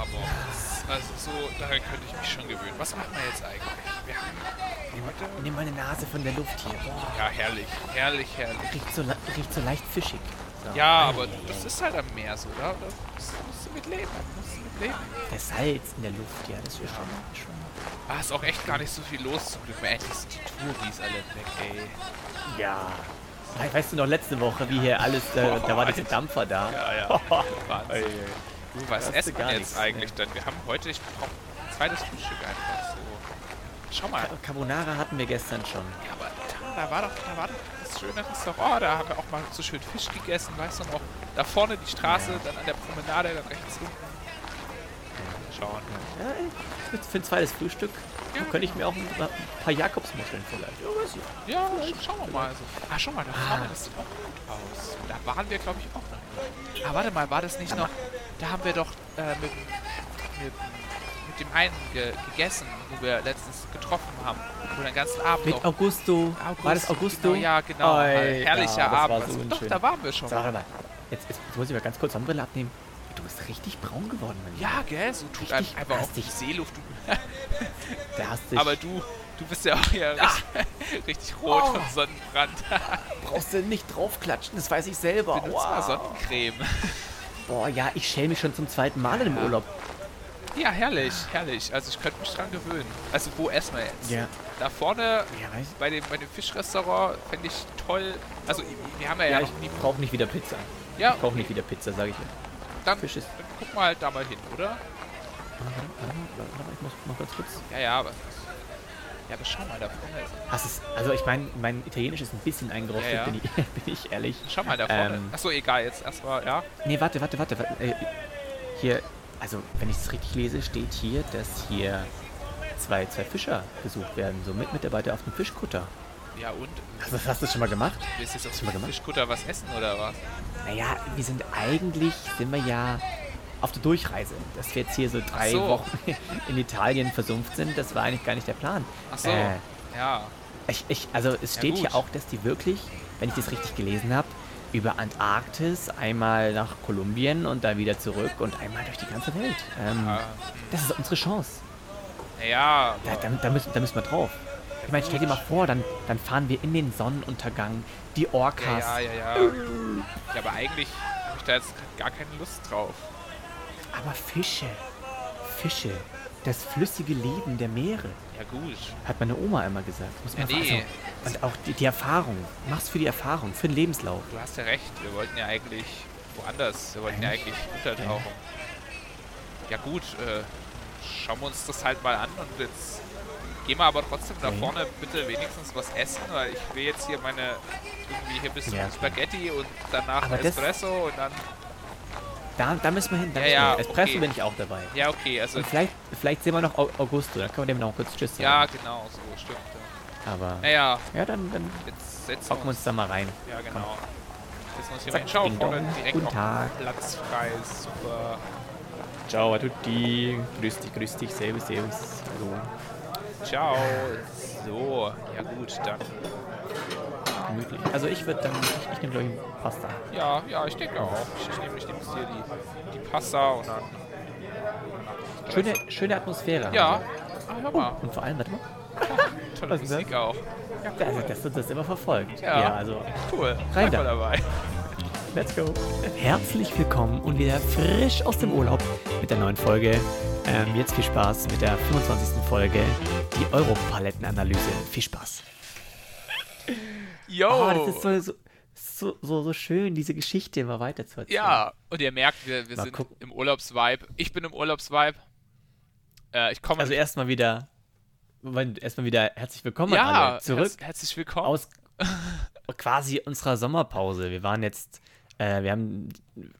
aber das, also so, daran könnte ich mich schon gewöhnen. Was machen wir jetzt eigentlich? Wir haben Nimm, nimm meine Nase von der Luft hier. Boah, ja herrlich, herrlich, herrlich. riecht so, riecht so leicht fischig. So. Ja, aber das ist halt am Meer so, da, da musst, musst du mit leben, musst du mit leben. Der Salz in der Luft, ja, das ist schon, schon. Ah, ist auch echt gar nicht so viel los zum Glück. Endlich sind die Touris alle weg, ey. Ja. We- Weißt du noch letzte Woche, wie hier alles, da, da war dieser Dampfer da. Ja, ja. Wahnsinn. Du, was essen wir jetzt nichts, eigentlich dann? Wir haben heute, ich brauche ein zweites Frühstück einfach so. Schau mal. Ca- Carbonara hatten wir gestern schon. Ja, aber da, da war doch, da war doch das schöne Restaurant. Da haben wir auch mal so schön Fisch gegessen, weißt du noch? Da vorne die Straße, Ja. dann an der Promenade, dann rechts unten. Schauen. Ja, für ein zweites Frühstück Ja. könnte ich mir auch ein, ein paar Jakobsmuscheln vielleicht. Ja, weiß ich. Ja, sch- schauen wir mal. Also. Ah, schau mal, da vorne, das sieht auch gut aus. Da waren wir, glaube ich, auch noch. Ah, warte mal, war das nicht noch... Da haben wir doch äh, mit, mit, mit dem einen ge gegessen, wo wir letztens getroffen haben. Wo den ganzen Abend Mit noch... Augusto. War das Augusto? Genau, ja, genau. Oi, Herrlicher ja, Abend. so also, doch, da waren wir schon. Warte mal. Jetzt, jetzt, jetzt muss ich mal ganz kurz Sonnenbrille abnehmen. Du bist richtig braun geworden, mein Lieber. Ja, gell, so tut einem einfach auch die. Seeluft. Du, Der hast dich. aber du, du bist ja auch hier richtig, richtig rot Oh. vom Sonnenbrand. brauchst du nicht draufklatschen, das weiß ich selber. Benutzt mal Wow. Sonnencreme. Boah, ja, ich schäme mich schon zum zweiten Mal im Ja. Urlaub. Ja, herrlich, herrlich. Also ich könnte mich dran gewöhnen. Also wo essen wir jetzt? Ja. Da vorne Ja, bei dem, bei dem Fischrestaurant fände ich toll. Also wir haben ja, ja, Ja, ich brauche nicht wieder Pizza. Ja, Ich brauche nicht wieder Pizza, sage ich dir. Dann, Fisch ist- dann guck mal halt da mal hin, oder? Ich muss mal ganz kurz. Ja, ja, aber... Ja, aber schau mal, da vorne. Hast es, also ich meine, mein Italienisch ist ein bisschen eingerostet, Ja, ja. Bin, ich, bin ich ehrlich. Schau mal da vorne. Ähm. Achso, egal, jetzt erstmal, ja. Nee, warte, warte, warte. warte äh, hier, also wenn ich es richtig lese, steht hier, dass hier zwei, zwei Fischer gesucht werden, so mit Mitarbeiter auf dem Fischkutter. Ja und? Hast, du- hast du das schon mal gemacht? Willst du jetzt auf Schon mal dem gemacht? Fischkutter was essen oder was? Naja, wir sind eigentlich, sind wir ja auf der Durchreise. Dass wir jetzt hier so drei so. Wochen in Italien versumpft sind, das war eigentlich gar nicht der Plan. Ach so, Äh, ja. ich, ich, also es Ja, steht gut. hier auch, dass die wirklich, wenn ich das richtig gelesen habe, über Antarktis, einmal nach Kolumbien und dann wieder zurück und einmal durch die ganze Welt. Ähm, Äh, Das ist unsere Chance. ja, Da, da, da, müssen, da müssen wir drauf. Ich meine, stell dir mal vor, dann, dann fahren wir in den Sonnenuntergang, die ja, Orcas. ja, ja, ja. Ja, aber eigentlich habe ich da jetzt gar keine Lust drauf. Aber Fische, Fische, das flüssige Leben der Meere, Ja gut. hat meine Oma immer gesagt. Muss Ja, man nee. also, und auch die, die Erfahrung. Mach's für die Erfahrung, für den Lebenslauf. Du hast ja recht, wir wollten ja eigentlich woanders. Wir wollten ja Eigentlich? eigentlich untertauchen. Ja gut, äh, schauen wir uns das halt mal an und jetzt gehen wir aber trotzdem da vorne bitte wenigstens was essen, weil ich will jetzt hier meine irgendwie hier ein bisschen Ja. Spaghetti und danach Aber Espresso und dann Da, da müssen wir hin. Da Ja, ja, hin. Espresso okay. bin ich auch dabei. ja okay, also Und vielleicht, vielleicht sehen wir noch Au- Augusto, dann können wir dem noch kurz Tschüss sagen. ja genau so stimmt. Ja. Aber Naja, ja, dann, dann jetzt setzen hocken wir uns da mal rein. Ja, genau. Wir uns hier Zack, mal hin. Schau, ding vorne direkt Guten Tag. Platz frei. Super. Ciao a tutti. Grüß dich, grüß dich. Servus, servus. Hallo. Ciao. So, ja gut, dann. Gemütlich. Also ich würde dann, ich, ich nehme glaube ich Pasta. Ja, ja, ich denke auch. Ich, ich nehme ich nehm jetzt hier die, die Pasta und dann. Schöne, schöne Atmosphäre. Ja. Ah, hör mal. Oh, und vor allem, warte mal. Tolle Musik auch. Also, dass uns das immer verfolgt. Ja. also Cool. Rein da. dabei. Let's go. Herzlich willkommen und wieder frisch aus dem Urlaub mit der neuen Folge. Ähm, jetzt viel Spaß mit der 25. Folge, die Europalettenanalyse. Viel Spaß. Yo. Oh, das ist so, so, so, so, so schön, diese Geschichte immer weiter zu erzählen. ja, und ihr merkt, wir, wir sind gucken. im Urlaubsvibe. Ich bin im Urlaubsvibe. Äh, ich komme Also erstmal wieder, erstmal wieder herzlich willkommen ja, alle. Zurück herz- herzlich willkommen. aus quasi unserer Sommerpause. Wir waren jetzt, äh, wir haben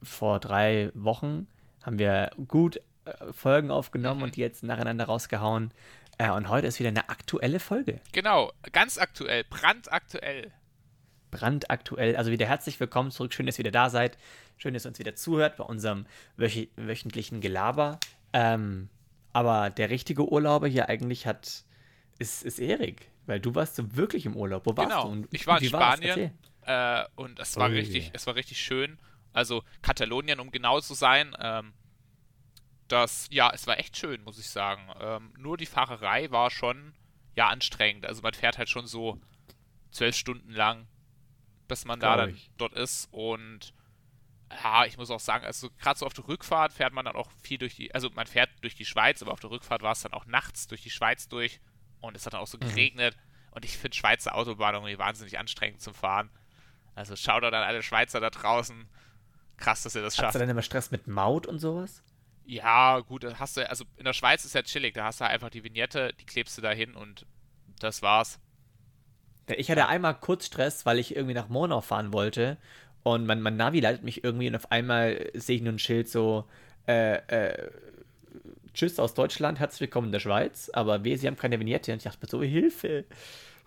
vor drei Wochen, haben wir gut äh, Folgen aufgenommen Mhm. und die jetzt nacheinander rausgehauen. Äh, und heute ist wieder eine aktuelle Folge. Genau, ganz aktuell, brandaktuell. Brandaktuell. Also wieder herzlich willkommen zurück. Schön, dass ihr wieder da seid. Schön, dass ihr uns wieder zuhört bei unserem wöchi- wöchentlichen Gelaber. Ähm, aber der richtige Urlauber hier eigentlich hat, ist, ist Erik. Weil du warst so wirklich im Urlaub. Wo warst Genau. du? Und Ich war in? Spanien. Äh, und es war richtig, es war richtig schön. Also Katalonien, um genau zu sein. Ähm, das, ja, es war echt schön, muss ich sagen. Ähm, nur die Fahrerei war schon, ja, anstrengend. Also man fährt halt schon so zwölf Stunden lang, bis man da dann ich. dort ist. Und ja, ich muss auch sagen, also gerade so auf der Rückfahrt fährt man dann auch viel durch die, also man fährt durch die Schweiz, aber auf der Rückfahrt war es dann auch nachts durch die Schweiz durch und es hat dann auch so geregnet. Und ich finde Schweizer Autobahn irgendwie wahnsinnig anstrengend zum Fahren. Also schaut an alle Schweizer da draußen. Krass, dass ihr das Hast schafft. du dann immer Stress mit Maut und sowas? Ja, gut, hast du, also in der Schweiz ist ja chillig, da hast du einfach die Vignette, die klebst du da hin und das war's. Ich hatte einmal kurz Stress, weil ich irgendwie nach Monau fahren wollte und mein, mein Navi leitet mich irgendwie und auf einmal sehe ich nur ein Schild so, äh, äh, Tschüss aus Deutschland, herzlich willkommen in der Schweiz, aber weh, sie haben keine Vignette und ich dachte mir so, Hilfe,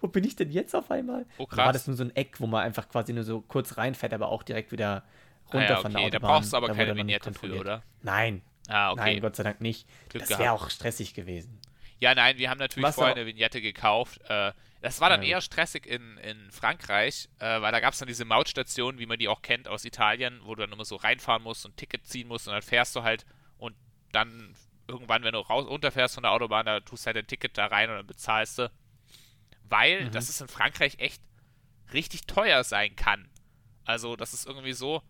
wo bin ich denn jetzt auf einmal? Oh, Da war krass. das nur so ein Eck, wo man einfach quasi nur so kurz reinfährt, aber auch direkt wieder Ah, runter ja, von der okay, da Autobahn. brauchst du aber keine Vignette für, oder? Nein, Ah, okay. nein, Gott sei Dank nicht. Glück das wäre auch stressig gewesen. Ja, nein, wir haben natürlich Was vorher eine Vignette gekauft. Äh, das war dann Ja, eher stressig in, in Frankreich, äh, weil da gab es dann diese Mautstationen, wie man die auch kennt aus Italien, wo du dann immer so reinfahren musst und ein Ticket ziehen musst und dann fährst du halt und dann irgendwann, wenn du raus runterfährst von der Autobahn, da tust du halt dein Ticket da rein und dann bezahlst du. Weil Mhm. das ist in Frankreich echt richtig teuer sein kann. Also, das ist irgendwie so,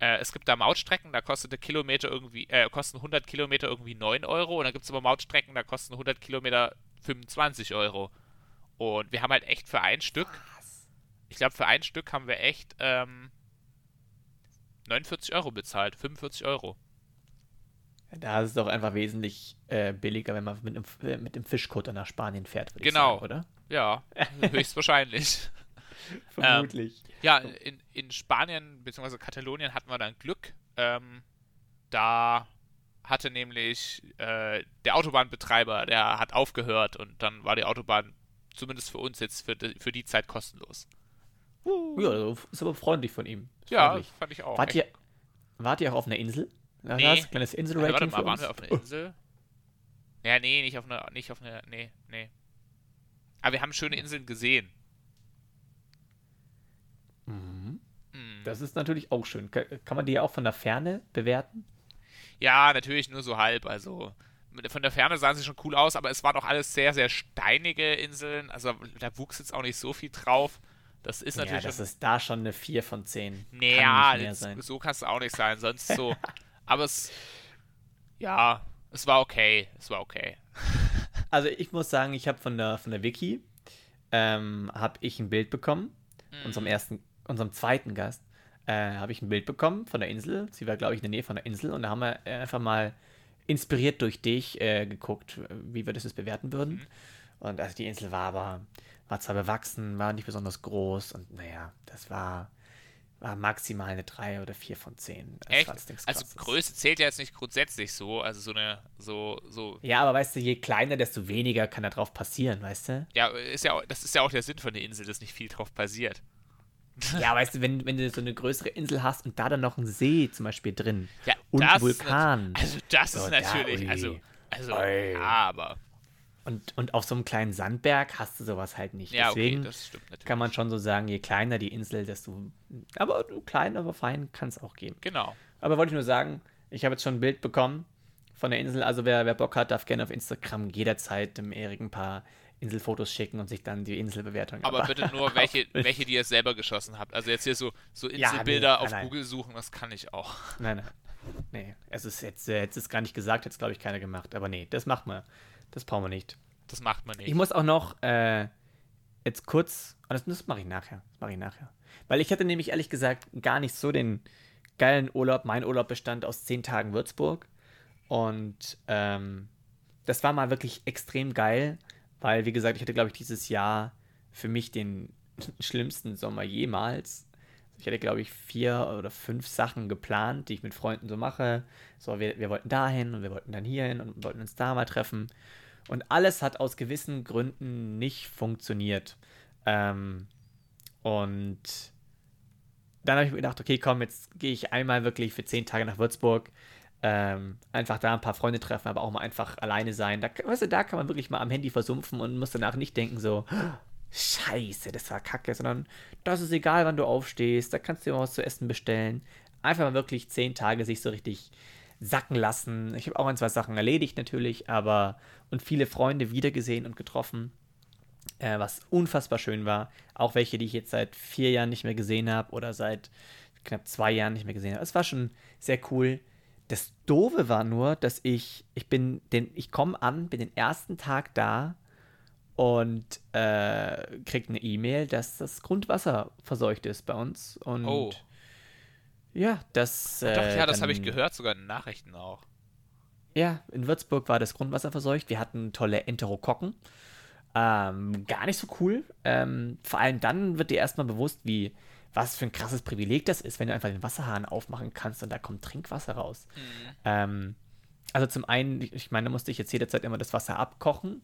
äh, es gibt da Mautstrecken, da kostet der Kilometer irgendwie, äh, kosten 100 Kilometer irgendwie 9 Euro und dann gibt es aber Mautstrecken, da kosten 100 Kilometer 25 Euro. Und wir haben halt echt für ein Stück, ich glaube für ein Stück haben wir echt ähm, 49 Euro bezahlt, 45 Euro. Da ist es doch einfach wesentlich äh, billiger, wenn man mit dem, mit dem Fischkutter nach Spanien fährt, würde Genau. ich sagen, oder? Ja, höchstwahrscheinlich. Vermutlich. Ja, in, in Spanien bzw. Katalonien hatten wir dann Glück. Ähm, da hatte nämlich äh, der Autobahnbetreiber, der hat aufgehört und dann war die Autobahn zumindest für uns jetzt für die, für die Zeit kostenlos. ja, also ist aber freundlich von ihm. Ist Ja, freundlich. fand ich auch. Wart ihr, wart ihr auch auf einer Insel? Da Nee. ein kleines Äh, warte Inselrating mal, waren wir auf einer Insel? Ja, nee, nicht auf einer, nicht auf einer, nee, nee. Aber wir haben schöne Inseln gesehen. Mhm. Hm. Das ist natürlich auch schön. Ka- Kann man die ja auch von der Ferne bewerten? Ja, natürlich nur so halb. Also von der Ferne sahen sie schon cool aus, aber es waren auch alles sehr, sehr steinige Inseln. Also da wuchs jetzt auch nicht so viel drauf. Das ist Ja, natürlich. das schon- ist da schon eine 4 von 10. naja, Kann so kann es auch nicht sein. Sonst so. aber es. Ja, es war okay. Es war okay. Also ich muss sagen, ich habe von der, von der Wiki ähm, habe ich ein Bild bekommen. Mhm. Unserem ersten, unserem zweiten Gast äh, habe ich ein Bild bekommen von der Insel. Sie war, glaube ich, in der Nähe von der Insel. Und da haben wir einfach mal inspiriert durch dich äh, geguckt, wie wir das jetzt bewerten würden. Mhm. Und also die Insel war aber, war zwar bewachsen, war nicht besonders groß. Und naja, das war, war maximal eine 3 oder 4 von 10. Das Echt? Also. Größe zählt ja jetzt nicht grundsätzlich so. Also so eine, so, so. Ja, aber weißt du, je kleiner, desto weniger kann da drauf passieren, weißt du? Ja, ist ja, auch- das ist ja auch der Sinn von der Insel, dass nicht viel drauf passiert. Ja, weißt du, wenn, wenn du so eine größere Insel hast und da dann noch ein See zum Beispiel drin Ja, und Vulkan Also das So, ist da, natürlich, ui. also, also, ja, aber, und, und auf so einem kleinen Sandberg hast du sowas halt nicht. ja, Deswegen okay, das stimmt natürlich. kann man schon so sagen, je kleiner die Insel, desto. Aber klein, aber fein kann es auch geben. Genau. Aber wollte ich nur sagen, ich habe jetzt schon ein Bild bekommen von der Insel. Also wer, wer Bock hat, darf gerne auf Instagram jederzeit dem Erik ein paar Inselfotos schicken und sich dann die Inselbewertung Aber bitte nur welche, welche, die ihr selber geschossen habt. Also jetzt hier so, so Ja, Inselbilder nee, auf nein. Google suchen, das kann ich auch. Nein, nein. Nee, es ist jetzt, äh, jetzt ist gar nicht gesagt, jetzt glaube ich keiner gemacht. Aber nee, das macht man. Das brauchen wir nicht. Das macht man nicht. Ich muss auch noch äh, jetzt kurz. oh, Das, das mache ich nachher. Das mache ich nachher. Weil ich hatte nämlich ehrlich gesagt gar nicht so den geilen Urlaub. Mein Urlaub bestand aus zehn Tagen Würzburg. Und ähm, das war mal wirklich extrem geil, weil, wie gesagt, ich hatte, glaube ich, dieses Jahr für mich den schlimmsten Sommer jemals. Ich hatte, glaube ich, vier oder fünf Sachen geplant, die ich mit Freunden so mache. So, wir, wir wollten dahin und wir wollten dann hierhin und wollten uns da mal treffen. Und alles hat aus gewissen Gründen nicht funktioniert. Ähm, und dann habe ich mir gedacht, okay, komm, jetzt gehe ich einmal wirklich für zehn Tage nach Würzburg. Ähm, einfach da ein paar Freunde treffen, aber auch mal einfach alleine sein. Da, weißt du, da kann man wirklich mal am Handy versumpfen und muss danach nicht denken, so, Scheiße, das war kacke, sondern das ist egal, wann du aufstehst, da kannst du mal was zu essen bestellen. Einfach mal wirklich zehn Tage sich so richtig sacken lassen. Ich habe auch ein, zwei Sachen erledigt natürlich, aber und viele Freunde wiedergesehen und getroffen, äh, was unfassbar schön war. Auch welche, die ich jetzt seit vier Jahren nicht mehr gesehen habe oder seit knapp zwei Jahren nicht mehr gesehen habe. Es war schon sehr cool. Das Doofe war nur, dass ich, ich bin den, ich komme an, bin den ersten Tag da und äh, krieg eine E-Mail, dass das Grundwasser verseucht ist bei uns. Und Oh. ja, das. Doch, äh, ja, das habe ich gehört, sogar in den Nachrichten auch. Ja, in Würzburg war das Grundwasser verseucht. Wir hatten tolle Enterokokken. Ähm, gar nicht so cool. Ähm, vor allem dann wird dir erstmal bewusst, wie, was für ein krasses Privileg das ist, wenn du einfach den Wasserhahn aufmachen kannst und da kommt Trinkwasser raus. Ähm, also zum einen, ich ich meine, da musste ich jetzt jederzeit immer das Wasser abkochen.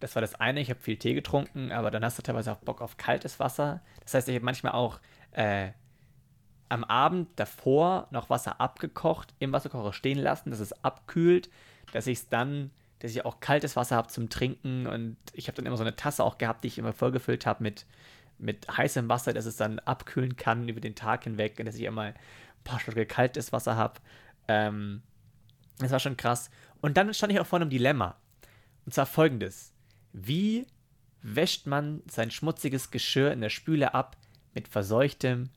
Das war das eine, ich habe viel Tee getrunken, aber dann hast du teilweise auch Bock auf kaltes Wasser. Das heißt, ich habe manchmal auch äh, am Abend davor noch Wasser abgekocht, im Wasserkocher stehen lassen, dass es abkühlt, dass ich es dann, dass ich auch kaltes Wasser habe zum Trinken und ich habe dann immer so eine Tasse auch gehabt, die ich immer vollgefüllt habe mit, mit heißem Wasser, dass es dann abkühlen kann über den Tag hinweg und dass ich immer ein paar Schlucke kaltes Wasser habe. Ähm, das war schon krass. Und dann stand ich auch vor einem Dilemma. Und zwar folgendes. Wie wäscht man sein schmutziges Geschirr in der Spüle ab mit verseuchtem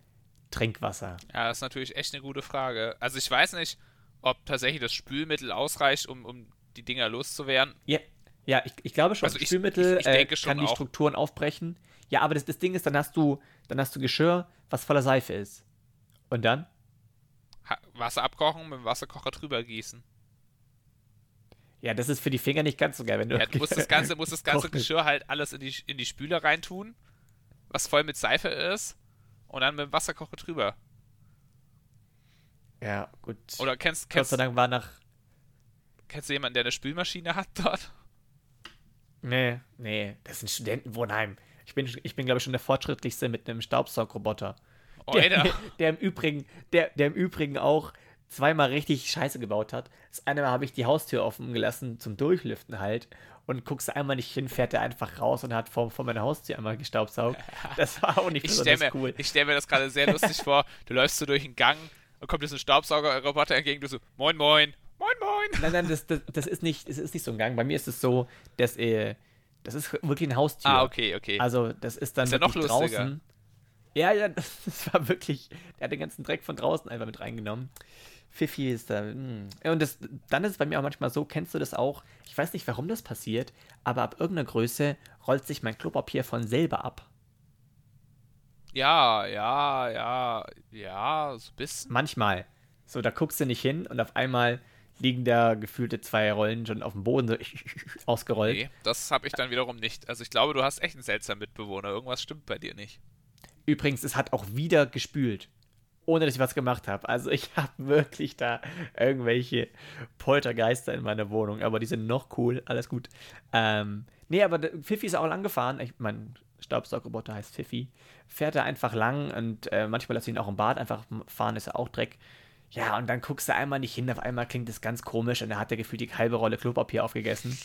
Trinkwasser? Ja, das ist natürlich echt eine gute Frage. Also ich weiß nicht, ob tatsächlich das Spülmittel ausreicht, um, um die Dinger loszuwerden. Ja, ja ich, ich glaube schon, Also ich- Spülmittel ich- äh, schon kann die auch. Strukturen aufbrechen. Ja, aber das, das Ding ist, dann hast du, dann hast du Geschirr, was voller Seife ist. Und dann? Wasser abkochen, mit dem Wasserkocher drüber gießen. Ja, das ist für die Finger nicht ganz so geil, wenn du. Ja, du musst das ganze, musst das ganze. Geschirr halt alles in die, in die Spüle reintun, was voll mit Seife ist, und dann mit dem Wasserkocher drüber. Ja, gut. Oder kennst, Gott kennst, sei Dank war nach. kennst du jemanden, der eine Spülmaschine hat dort? Nee, nee, das ist ein Studentenwohnheim. Ich bin, ich bin glaube ich, schon der fortschrittlichste mit einem Staubsaugroboter. Oh, der, der, im Übrigen, der, der im Übrigen auch zweimal richtig Scheiße gebaut hat. Das eine Mal habe ich die Haustür offen gelassen zum Durchlüften halt und guckst einmal nicht hin, fährt er einfach raus und hat vor, vor meiner Haustür einmal gestaubsaugt. Das war auch nicht Ich stelle besonders mir, cool. ich stell mir das gerade sehr lustig vor. Du läufst so durch den Gang und kommt dir so ein Staubsaugerroboter entgegen, du so, moin, moin, moin, moin. Nein, nein, das, das, das, ist nicht, das ist nicht so ein Gang. Bei mir ist es so, dass äh, das ist wirklich eine Haustür. Ah, okay, okay. Also, das ist dann Ist ja noch lustiger. draußen. Ja, ja, das war wirklich. Der hat den ganzen Dreck von draußen einfach mit reingenommen. Fifi ist da. Ja, Und das, dann ist es bei mir auch manchmal so, kennst du das auch? Ich weiß nicht, warum das passiert, aber ab irgendeiner Größe rollt sich mein Klopapier von selber ab. ja, ja, ja, ja, so ein bisschen. Manchmal. So, da guckst du nicht hin und auf einmal liegen da gefühlte zwei Rollen schon auf dem Boden so ausgerollt. Nee, das habe ich dann wiederum nicht. Also ich glaube, du hast echt einen seltsamen Mitbewohner. Irgendwas stimmt bei dir nicht. Übrigens, es hat auch wieder gespült. Ohne dass ich was gemacht habe. Also ich habe wirklich da irgendwelche Poltergeister in meiner Wohnung. Aber die sind noch cool. Alles gut. Ähm, nee, aber Pfiffi ist auch lang gefahren. Ich, mein Staubsaugerroboter heißt Pfiffi. Fährt er einfach lang und äh, manchmal lasse ich ihn auch im Bad einfach fahren. Ist er auch Dreck. Ja, und dann guckst du einmal nicht hin. Auf einmal klingt es ganz komisch. Und da hat er gefühlt die halbe Rolle Klopapier aufgegessen.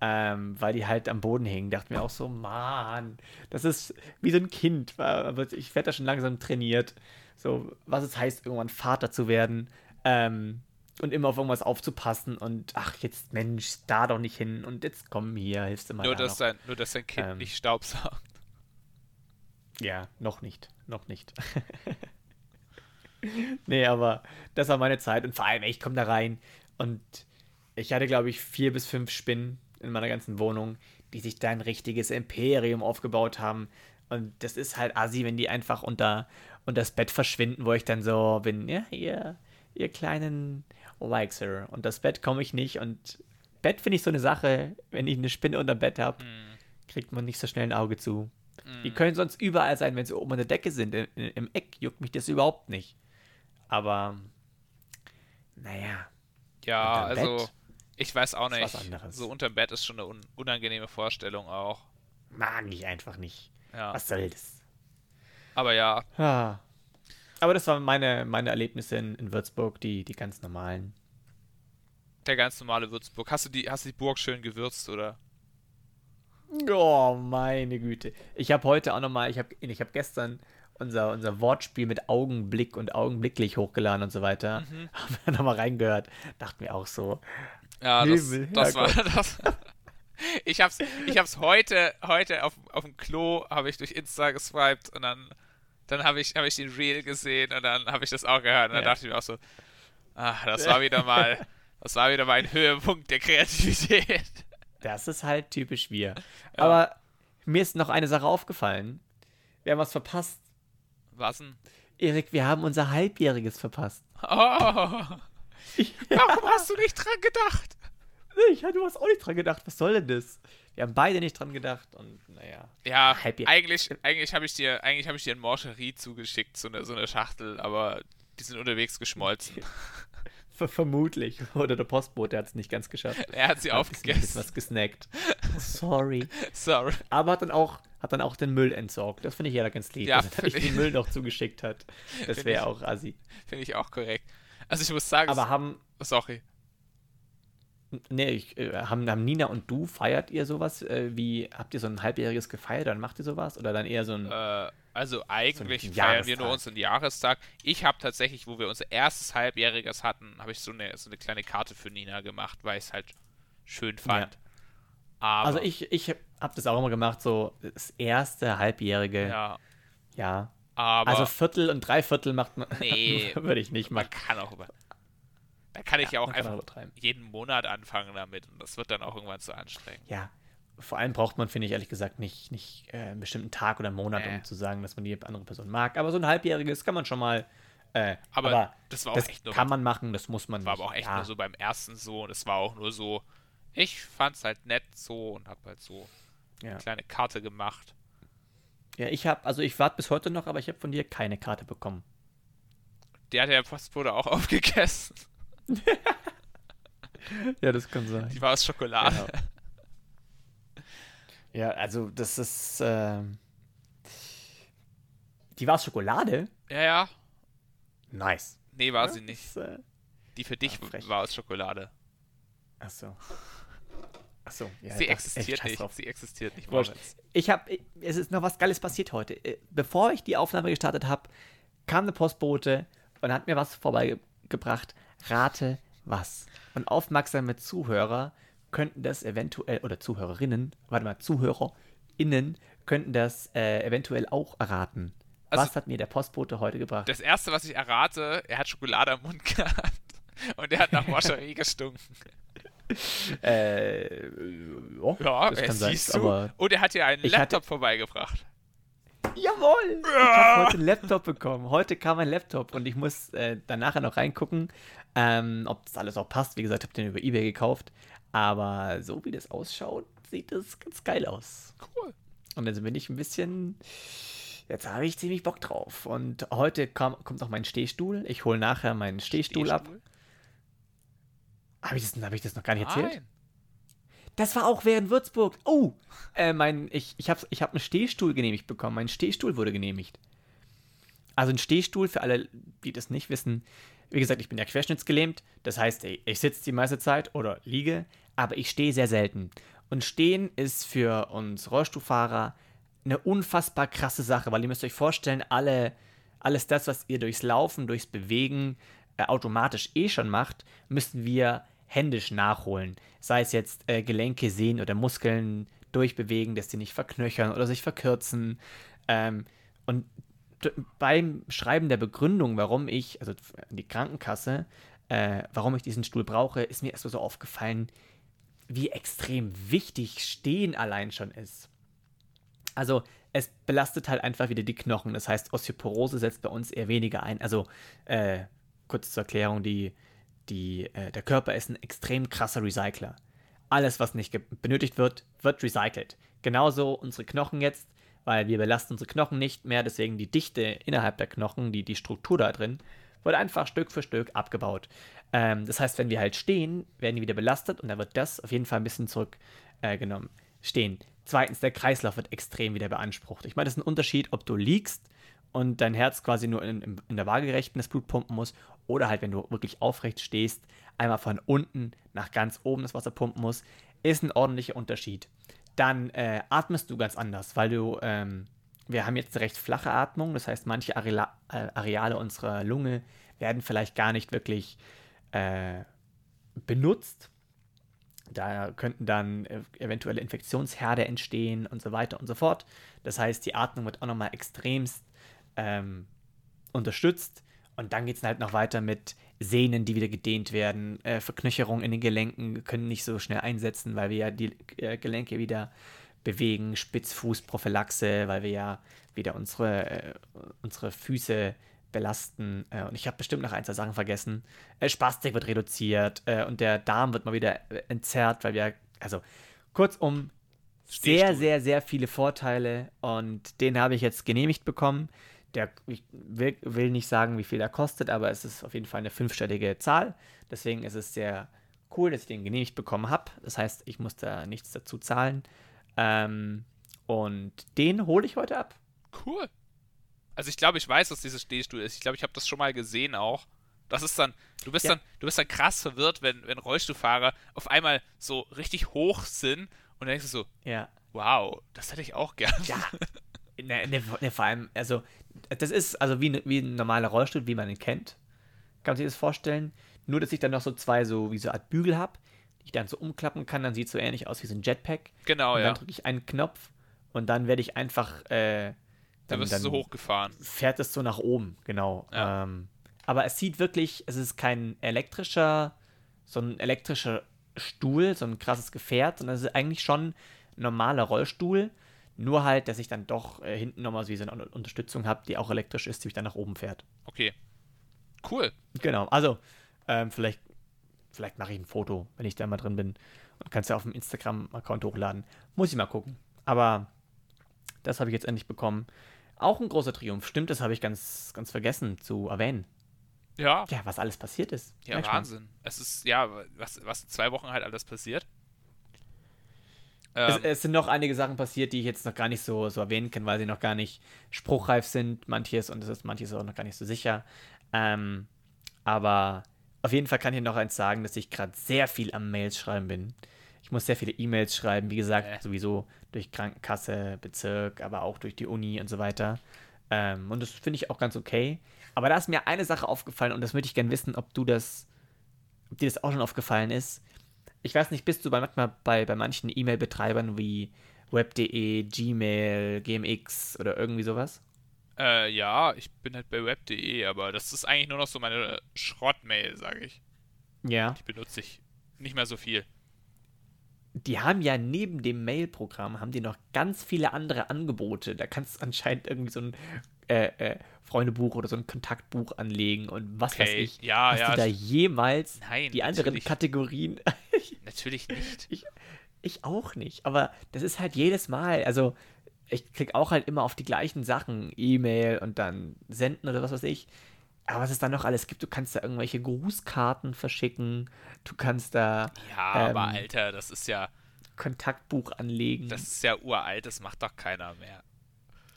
Ähm, weil die halt am Boden hingen. Dachte mir auch so, Mann, das ist wie so ein Kind. Ich werde da schon langsam trainiert. So, was es heißt, irgendwann Vater zu werden. Ähm, und immer auf irgendwas aufzupassen. Und ach, jetzt Mensch, da doch nicht hin. Und jetzt komm hier, hilfst du mal. Nur da dass, noch. dein, nur, dass dein Kind Ähm. nicht staubsaugt. Ja, noch nicht. Noch nicht. nee, aber das war meine Zeit. Und vor allem, ich komme da rein und ich hatte, glaube ich, vier bis fünf Spinnen in meiner ganzen Wohnung, die sich da ein richtiges Imperium aufgebaut haben. Und das ist halt assi, wenn die einfach unter, unter das Bett verschwinden, wo ich dann so bin, ja, ihr, ihr kleinen Weixer. Und das Bett komme ich nicht. Und Bett finde ich so eine Sache, wenn ich eine Spinne unter Bett habe, Mhm. kriegt man nicht so schnell ein Auge zu. Die können sonst überall sein, wenn sie oben an der Decke sind. Im, Im Eck juckt mich das überhaupt nicht. Aber, naja. Ja, also Bett ich weiß auch nicht. So unterm Bett ist schon eine un unangenehme Vorstellung auch. Mag ich einfach nicht. Ja. Was soll das? Aber ja, Ah. Aber das waren meine, meine Erlebnisse in, in Würzburg, die, die ganz normalen. der ganz normale Würzburg. Hast du die, hast du die Burg schön gewürzt, oder? Oh, meine Güte. Ich habe heute auch nochmal, ich habe ich hab gestern unser, unser Wortspiel mit Augenblick und augenblicklich hochgeladen und so weiter. Mhm. Haben wir nochmal reingehört. Dachten wir auch so. Ja, das, Himmel, das war Herrgott. das. Ich hab's, ich hab's heute, heute auf, auf dem Klo, habe ich durch Insta geswiped und dann, dann habe ich, hab ich den Reel gesehen und dann habe ich das auch gehört und dann Ja. dachte ich mir auch so, ah, das war wieder mal, das war wieder mal ein Höhepunkt der Kreativität. Das ist halt typisch wir. Aber mir ist noch eine Sache aufgefallen. Wir haben was verpasst. Was denn? Erik, wir haben unser Halbjähriges verpasst. Oh, warum hast du nicht dran gedacht? Ich, du hast auch nicht dran gedacht. Was soll denn das? Wir haben beide nicht dran gedacht und naja. Ja, Halbjähr- eigentlich, eigentlich habe ich dir, eigentlich habe ich dir ein Morcherie zugeschickt, so eine, so eine Schachtel, aber die sind unterwegs geschmolzen. Ver vermutlich. Oder der Postbote hat es nicht ganz geschafft. Er hat sie Hat aufgegessen. was gesnackt. Sorry. Sorry. Aber hat dann auch, hat dann auch den Müll entsorgt. Das finde ich ja ganz lieb, Ja, dass er ich- den Müll noch zugeschickt hat. Das wäre auch assi. Finde ich auch korrekt. Also ich muss sagen, Aber haben, sorry. Nee, ich, äh, haben, haben Nina und du, feiert ihr sowas? Äh, wie, habt ihr so ein halbjähriges gefeiert? Dann macht ihr sowas? Oder dann eher so ein, Äh, also eigentlich So ein feiern wir nur unseren Jahrestag. Ich habe tatsächlich, wo wir unser erstes Halbjähriges hatten, habe ich so eine, so eine kleine Karte für Nina gemacht, weil ich es halt schön fand. Aber, also ich, ich habe das auch immer gemacht, so das erste halbjährige, ja. ja, aber Also Viertel und Dreiviertel macht man, Nee. würde ich nicht man machen. kann auch über. Da kann ich ja, auch man kann einfach jeden Monat anfangen damit und das wird dann auch irgendwann zu anstrengend. Ja, vor allem braucht man, finde ich ehrlich gesagt, nicht, nicht äh, einen bestimmten Tag oder einen Monat, Nee. um zu sagen, dass man die andere Person mag. Aber so ein halbjähriges kann man schon mal. Äh, Aber das war auch das echt nur kann man machen, das muss man War nicht. aber auch echt ja, nur so beim ersten so und es war auch nur so. Ich fand's halt nett so und hab halt so Ja. eine kleine Karte gemacht. ja, ich habe, also ich warte bis heute noch, aber ich habe von dir keine Karte bekommen. Der hat der Postbote auch aufgegessen. Ja, das kann sein. Die war aus Schokolade. Genau. Ja, also das ist. ähm, die war aus Schokolade? Ja, ja. Nice. Nee, war Ja, sie nicht. Das, äh, Die für dich Ah, frech. war aus Schokolade. achso. Achso. Ja, sie das ist echt existiert scheiß nicht. Sie existiert nicht. Wurscht. Ich habe, es ist noch was Geiles passiert heute. Äh, Bevor ich die Aufnahme gestartet habe, kam eine Postbote und hat mir was vorbeigebracht. Rate was. Und aufmerksame Zuhörer könnten das eventuell, oder Zuhörerinnen, warte mal, ZuhörerInnen könnten das äh, eventuell auch erraten. Also- was hat mir der Postbote heute gebracht? Das erste, was ich errate, er hat Schokolade am Mund gehabt. Und er hat nach Moscherie gestunken. äh, ja, Ja, das äh, kann sein. du. Aber Und er hat dir einen Laptop hatte- vorbeigebracht. Jawohl! Ich habe heute einen Laptop bekommen. Heute kam ein Laptop und ich muss äh, dann nachher noch reingucken, ähm, ob das alles auch passt. Wie gesagt, ich habe den über Ebay gekauft. Aber so wie das ausschaut, sieht das ganz geil aus. Cool. Und dann bin ich ein bisschen. Jetzt habe ich ziemlich Bock drauf. Und heute kam, kommt auch mein Stehstuhl. Ich hole nachher meinen Stehstuhl, ab. Stehstuhl? Habe ich, das- hab ich das noch gar nicht erzählt? Nein. Das war auch während Würzburg. Oh, äh, mein, ich, ich habe ich hab einen Stehstuhl genehmigt bekommen. Mein Stehstuhl wurde genehmigt. Also ein Stehstuhl, für alle, die das nicht wissen. Wie gesagt, ich bin ja querschnittsgelähmt. Das heißt, ich, sitze die meiste Zeit oder liege, aber ich stehe sehr selten. Und stehen ist für uns Rollstuhlfahrer eine unfassbar krasse Sache, weil ihr müsst euch vorstellen, alle, alles das, was ihr durchs Laufen, durchs Bewegen äh, automatisch eh schon macht, müssen wir händisch nachholen. Sei es jetzt äh, Gelenke, Sehnen oder Muskeln durchbewegen, dass sie nicht verknöchern oder sich verkürzen. Ähm, und beim Schreiben der Begründung, warum ich, also die Krankenkasse, äh, warum ich diesen Stuhl brauche, ist mir erst so aufgefallen, wie extrem wichtig Stehen allein schon ist. Also es belastet halt einfach wieder die Knochen. Das heißt, Osteoporose setzt bei uns eher weniger ein. Also äh, kurz zur Erklärung, die, die, äh, der Körper ist ein extrem krasser Recycler. Alles, was nicht benötigt wird, wird recycelt. Genauso unsere Knochen jetzt, weil wir belasten unsere Knochen nicht mehr, deswegen die Dichte innerhalb der Knochen, die, die Struktur da drin, wird einfach Stück für Stück abgebaut. Ähm, das heißt, wenn wir halt stehen, werden die wieder belastet und dann wird das auf jeden Fall ein bisschen zurückgenommen. Äh, stehen. Zweitens, der Kreislauf wird extrem wieder beansprucht. Ich meine, das ist ein Unterschied, ob du liegst und dein Herz quasi nur in, in, der Waagerechten das Blut pumpen muss oder halt, wenn du wirklich aufrecht stehst, einmal von unten nach ganz oben das Wasser pumpen muss, ist ein ordentlicher Unterschied. Dann äh, atmest du ganz anders, weil du ähm, wir haben jetzt eine recht flache Atmung, das heißt, manche Areala äh, Areale unserer Lunge werden vielleicht gar nicht wirklich äh, benutzt. Da könnten dann äh, eventuelle Infektionsherde entstehen und so weiter und so fort. Das heißt, die Atmung wird auch nochmal extremst ähm, unterstützt. Und dann geht es halt noch weiter mit Sehnen, die wieder gedehnt werden. Äh, Verknöcherungen in den Gelenken können nicht so schnell einsetzen, weil wir ja die äh, Gelenke wieder bewegen. Spitzfußprophylaxe, weil wir ja wieder unsere, äh, unsere Füße belasten. Äh, und ich habe bestimmt noch ein, zwei Sachen vergessen. Äh, Spastik wird reduziert äh, und der Darm wird mal wieder äh, entzerrt, weil wir, also kurzum, sehr, sehr, sehr viele Vorteile und den habe ich jetzt genehmigt bekommen. Der, ich will, will, nicht sagen, wie viel er kostet, aber es ist auf jeden Fall eine fünfstellige Zahl. Deswegen ist es sehr cool, dass ich den genehmigt bekommen habe. Das heißt, ich muss da nichts dazu zahlen. Ähm, und den hole ich heute ab. Cool. Also ich glaube, ich weiß, was dieses Stehstuhl ist. Ich glaube, ich habe das schon mal gesehen auch. Das ist dann, du bist ja. dann, du bist dann krass verwirrt, wenn, wenn Rollstuhlfahrer auf einmal so richtig hoch sind und dann denkst du so, ja. wow, das hätte ich auch gern. Ja. Ne, ne, ne, vor allem, also, das ist also wie, wie ein normaler Rollstuhl, wie man ihn kennt. Kann man sich das vorstellen? Nur, dass ich dann noch so zwei, so wie so eine Art Bügel habe, die ich dann so umklappen kann. Dann sieht es so ähnlich aus wie so ein Jetpack. Genau, und ja. Dann drücke ich einen Knopf und dann werde ich einfach äh, dann, wirst du so hochgefahren. Fährt es so nach oben, genau. Ja. Ähm, aber es sieht wirklich, es ist kein elektrischer, so ein elektrischer Stuhl, so ein krasses Gefährt, sondern es ist eigentlich schon ein normaler Rollstuhl. Nur halt, dass ich dann doch äh, hinten nochmal so eine Unterstützung habe, die auch elektrisch ist, die mich dann nach oben fährt. Okay. Cool. Genau. Also, ähm, vielleicht, vielleicht mache ich ein Foto, wenn ich da mal drin bin. Und kannst ja auf dem Instagram-Account hochladen. Muss ich mal gucken. Aber das habe ich jetzt endlich bekommen. Auch ein großer Triumph. Stimmt, das habe ich ganz, ganz vergessen zu erwähnen. Ja. Ja, was alles passiert ist. Ja, Merk Wahnsinn. Es ist, ja, was, was in zwei Wochen halt alles passiert. Ähm, es, es, sind noch einige Sachen passiert, die ich jetzt noch gar nicht so, so erwähnen kann, weil sie noch gar nicht spruchreif sind, manches, und es ist manches auch noch gar nicht so sicher. Ähm, aber auf jeden Fall kann ich noch eins sagen, dass ich gerade sehr viel am Mails schreiben bin. Ich muss sehr viele E-Mails schreiben, wie gesagt, äh. sowieso durch Krankenkasse, Bezirk, aber auch durch die Uni und so weiter. Ähm, und das finde ich auch ganz okay. Aber da ist mir eine Sache aufgefallen und das würde ich gerne wissen, ob du das, ob dir das auch schon aufgefallen ist. Ich weiß nicht, bist du bei manchmal bei, bei manchen E-Mail-Betreibern wie web.de, Gmail, GMX oder irgendwie sowas? Äh, ja, ich bin halt bei web.de, aber das ist eigentlich nur noch so meine Schrottmail, sage ich. Ja. Die benutze ich nicht mehr so viel die haben ja neben dem Mail-Programm haben die noch ganz viele andere Angebote. Da kannst du anscheinend irgendwie so ein äh, äh, Freundebuch oder so ein Kontaktbuch anlegen und was okay. weiß ich. Ja, Hast ja. du da jemals Nein, die anderen Kategorien? natürlich nicht. Ich, ich auch nicht. Aber das ist halt jedes Mal. Also ich klicke auch halt immer auf die gleichen Sachen. E-Mail und dann senden oder was weiß ich. Aber was es da noch alles gibt, du kannst da irgendwelche Grußkarten verschicken, du kannst da. Ja, ähm, aber Alter, das ist ja. Kontaktbuch anlegen. Das ist ja uralt, das macht doch keiner mehr.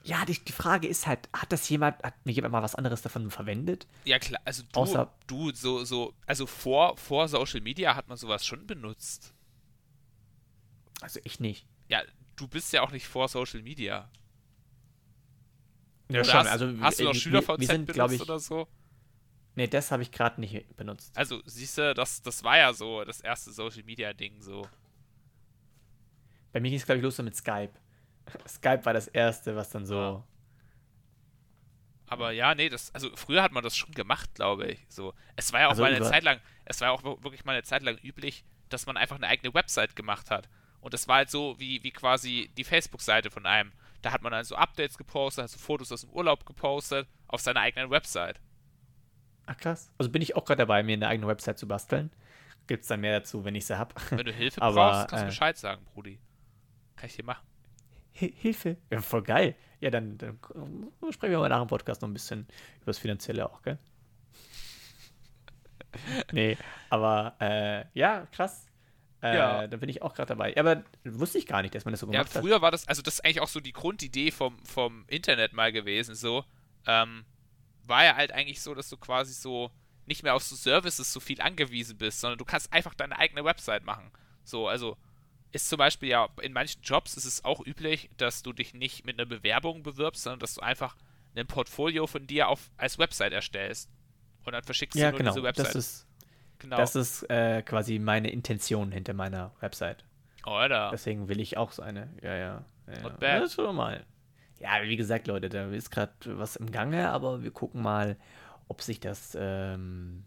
Ja, die, die Frage ist halt, hat das jemand, hat mir jemand mal was anderes davon verwendet? Ja, klar, also du, Außer, du so, so, also vor, vor Social Media hat man sowas schon benutzt. Also ich nicht. Ja, du bist ja auch nicht vor Social Media. Ja, schon. Hast, also, hast du noch SchülerVZ benutzt ich, oder so? Nee, das habe ich gerade nicht benutzt. Also, siehst du, das, das war ja so das erste Social Media Ding so. Bei mir ging es, glaube ich, los so mit Skype. Skype war das erste, was dann so. Ja. Aber ja, nee, das, also früher hat man das schon gemacht, glaube ich. So. Es war ja auch also mal eine Zeit lang, es war ja auch wirklich mal eine Zeit lang üblich, dass man einfach eine eigene Website gemacht hat. Und das war halt so wie, wie quasi die Facebook-Seite von einem. Da hat man dann so Updates gepostet, hat so Fotos aus dem Urlaub gepostet auf seiner eigenen Website. Ach krass. Also bin ich auch gerade dabei, mir eine eigene Website zu basteln. Gibt es dann mehr dazu, wenn ich sie habe. Wenn du Hilfe Aber, brauchst, kannst du äh, Bescheid sagen, Brudi. Kann ich dir machen. Hilfe. Ja, voll geil. Ja, dann, dann, sprechen wir mal nach dem Podcast noch ein bisschen über das Finanzielle auch, gell? nee, aber äh, ja, krass. Äh, ja. Da bin ich auch gerade dabei. Aber wusste ich gar nicht, dass man das so gemacht hat. Ja, früher hat. war das, also das ist eigentlich auch so die Grundidee vom, vom Internet mal gewesen, so. Ähm, war ja halt eigentlich so, dass du quasi so nicht mehr auf so Services so viel angewiesen bist, sondern du kannst einfach deine eigene Website machen. So, also ist zum Beispiel ja, in manchen Jobs ist es auch üblich, dass du dich nicht mit einer Bewerbung bewirbst, sondern dass du einfach ein Portfolio von dir auf, als Website erstellst. Und dann verschickst ja, du nur genau. diese Website. Das ist, genau. das ist äh, quasi meine Intention hinter meiner Website. Oder? Deswegen will ich auch so eine. Ja, ja. ja. Not bad. Das ist schon mal. Ja, wie gesagt, Leute, da ist gerade was im Gange, aber wir gucken mal, ob sich das. Ähm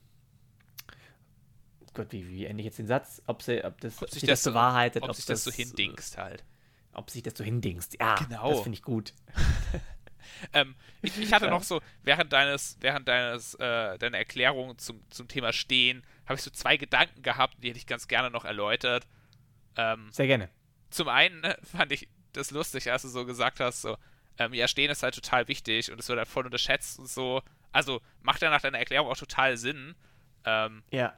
Gott, wie, wie ende ich jetzt den Satz? Ob, sie, ob, das, Ob sich das das so so- wahrheitet, Ob sich das so äh, hindingst halt. Ob sich das so hindingst. Ja, Genau. das finde ich gut. Ähm, ich, ich hatte noch so, während deines, während deines, äh, deiner Erklärung zum, zum Thema Stehen, habe ich so zwei Gedanken gehabt, die hätte ich ganz gerne noch erläutert. Ähm, Sehr gerne. zum einen äh, fand ich das lustig, als du so gesagt hast, so, ähm, ja, Stehen ist halt total wichtig und es wird halt voll unterschätzt und so. Also macht ja nach deiner Erklärung auch total Sinn. Ähm, Ja.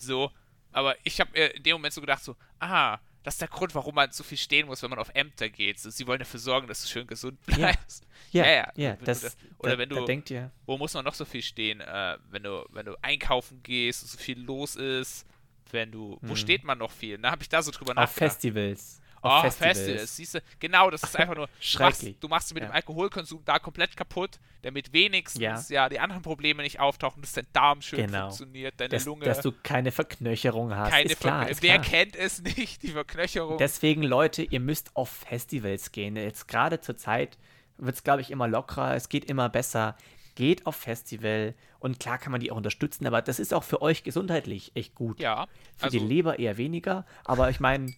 So, aber ich habe mir in dem Moment so gedacht, so, aha, das ist der Grund, warum man so viel stehen muss, wenn man auf Ämter geht. So, sie wollen dafür sorgen, dass du schön gesund Ja. bleibst. Ja, Ja, ja, ja. ja. Du das, das- oder da, wenn du- denkt ihr, Wo muss man noch so viel stehen, äh, wenn du, wenn du einkaufen gehst und so viel los ist, wenn du, wo Hm. steht man noch viel? Da habe ich da so drüber auf nachgedacht. Festivals. Oh, Festivals. Festivals. siehst du, genau, das ist einfach nur, du machst, Schrecklich. du machst mit dem Ja. Alkoholkonsum da komplett kaputt, damit wenigstens ja. die anderen Probleme nicht auftauchen, dass dein Darm schön Genau. funktioniert, deine Dass, Lunge, dass du keine Verknöcherung hast. keine ist klar, ist Wer klar. kennt es nicht, die Verknöcherung? Deswegen, Leute, ihr müsst auf Festivals gehen. Jetzt gerade zur Zeit wird es, glaube ich, immer lockerer. Es geht immer besser. Geht auf Festival. Und klar kann man die auch unterstützen, aber das ist auch für euch gesundheitlich echt gut. ja, Für also, die Leber eher weniger. Aber ich meine, äh,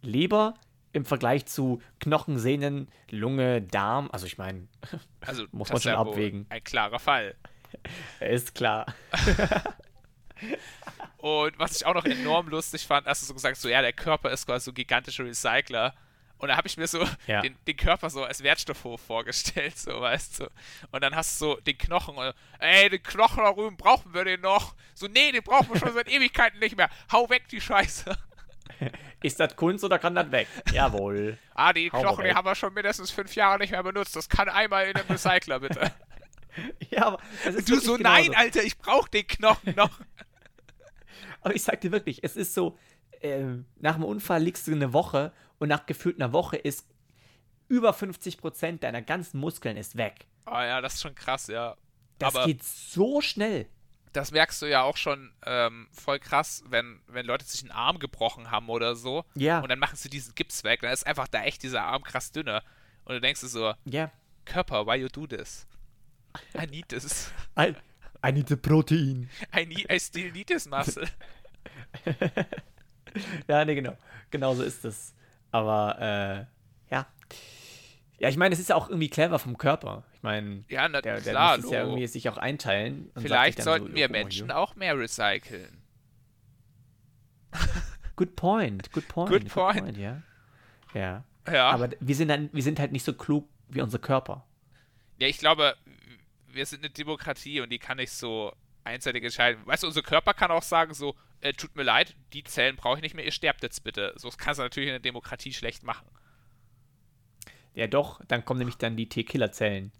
Leber im Vergleich zu Knochen, Sehnen, Lunge, Darm, also ich meine, also muss man schon abwägen. Ein klarer Fall. ist klar. Und was ich auch noch enorm lustig fand, hast du so gesagt, so ja, der Körper ist quasi so gigantischer Recycler. Und da habe ich mir so Ja. den, den Körper so als Wertstoffhof vorgestellt, so weißt du. Und dann hast du so den Knochen, und, ey, den Knochen da rüben, brauchen wir den noch? So, nee, den brauchen wir schon seit Ewigkeiten nicht mehr. Hau weg, die Scheiße. Ist das Kunst oder kann das weg? Jawohl. Ah, die Hau Knochen, die haben wir schon mindestens fünf Jahre nicht mehr benutzt. Das kann einmal in den Recycler, bitte. Ja, aber du so, genauso. nein, Alter, ich brauch den Knochen noch. Aber ich sag dir wirklich, es ist so, ähm, nach dem Unfall liegst du eine Woche und nach gefühlt einer Woche ist über 50% deiner ganzen Muskeln ist weg. Oh ja, das ist schon krass, ja. Das Aber- geht so schnell. Das merkst du ja auch schon ähm, voll krass, wenn, wenn Leute sich einen Arm gebrochen haben oder so. Ja. Und dann machen sie diesen Gips weg. Dann ist einfach da echt dieser Arm krass dünner. Und du denkst dir so, Ja. Körper, why you do this? I need this. I, I need the protein. I, need, I still need this muscle. Ja, nee, genau. Genau so ist es. Aber, äh, ja. Ja, ich meine, es ist ja auch irgendwie clever vom Körper. Ich meine, Ja, na der, der klar, muss es ja irgendwie sich auch einteilen. Vielleicht sollten so, wir mal Menschen hier. auch mehr recyceln. Good point, good point. Good point. ja. Ja. Ja. Aber wir sind, dann, wir sind halt nicht so klug wie unsere Körper. Ja, ich glaube, wir sind eine Demokratie und die kann nicht so einseitig entscheiden. Weißt du, unser Körper kann auch sagen so, äh, tut mir leid, die Zellen brauche ich nicht mehr, ihr sterbt jetzt bitte. So das kannst du natürlich in der Demokratie schlecht machen. Ja, doch, dann kommen nämlich dann die T-Killer-Zellen.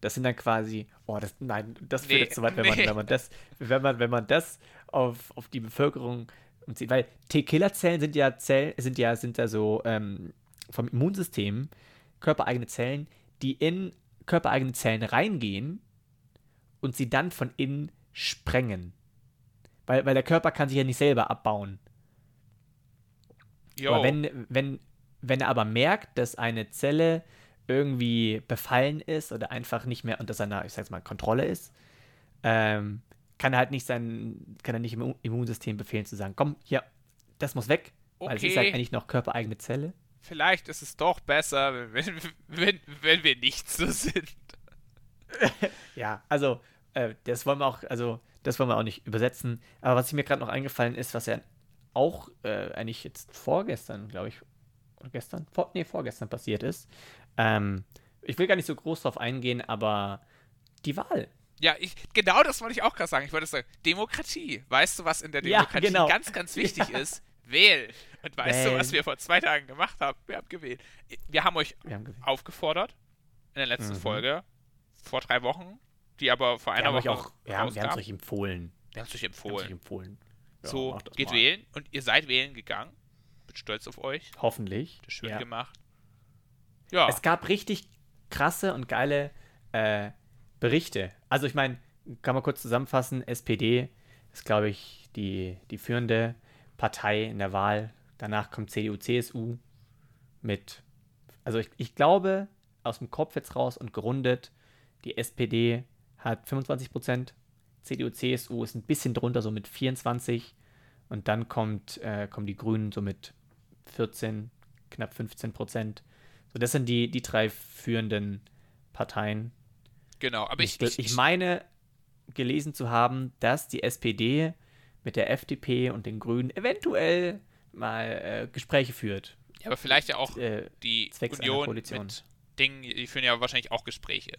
Das sind dann quasi, oh, das, nein, das führt Nee, jetzt zu weit, wenn, man, nee. wenn man das, wenn man, wenn man das auf, auf die Bevölkerung umzieht. Weil T-Killer-Zellen sind ja Zellen, sind ja, sind ja so ähm, vom Immunsystem körpereigene Zellen, die in körpereigene Zellen reingehen und sie dann von innen sprengen. Weil, weil der Körper kann sich ja nicht selber abbauen. Jo. Aber wenn, wenn, wenn er aber merkt, dass eine Zelle irgendwie befallen ist oder einfach nicht mehr unter seiner, ich sag's mal, Kontrolle ist, ähm, kann er halt nicht sein, kann er nicht im Immunsystem befehlen zu sagen, komm, hier, das muss weg, weil es ist halt Okay. eigentlich noch körpereigene Zelle. Vielleicht ist es doch besser, wenn, wenn, wenn wir nicht so sind. Ja, also, äh, das wollen wir auch, also, das wollen wir auch nicht übersetzen. Aber was mir gerade noch eingefallen ist, was ja auch äh, eigentlich jetzt vorgestern, glaube ich, oder gestern, vor, nee, vorgestern passiert ist. Ähm, ich will gar nicht so groß drauf eingehen, aber die Wahl. Ja, ich, genau das wollte ich auch gerade sagen. Ich wollte sagen, Demokratie. Weißt du, was in der Ja, Demokratie genau. ganz, ganz wichtig ist? Wählen. Und weißt du, was wir vor zwei Tagen gemacht haben? Wir haben gewählt. Wir haben euch Wir haben aufgefordert in der letzten Mhm. Folge, vor drei Wochen, die aber vor Wir einer euch Woche auch, ja, wir haben es euch empfohlen. Wir haben es euch Wir es euch empfohlen. empfohlen. Ja, so, geht mal. wählen und ihr seid wählen gegangen. Bin stolz auf euch. Hoffentlich. Das schön ja. gemacht. Ja. Es gab richtig krasse und geile äh, Berichte. Also ich meine, kann man kurz zusammenfassen, SPD ist, glaube ich, die, die führende Partei in der Wahl. Danach kommt CDU, CSU mit, also ich, ich glaube, aus dem Kopf jetzt raus und gerundet, die SPD hat 25 Prozent, CDU, CSU ist ein bisschen drunter, so mit 24 und dann kommt, äh, kommen die Grünen so mit 14, knapp 15 Prozent. So, das sind die, die drei führenden Parteien. Genau, aber ich, ich, ich meine gelesen zu haben, dass die SPD mit der FDP und den Grünen eventuell mal äh, Gespräche führt. Ja, aber vielleicht ja auch Äh, die zwecks Union Koalition. mit Dingen, die führen ja wahrscheinlich auch Gespräche.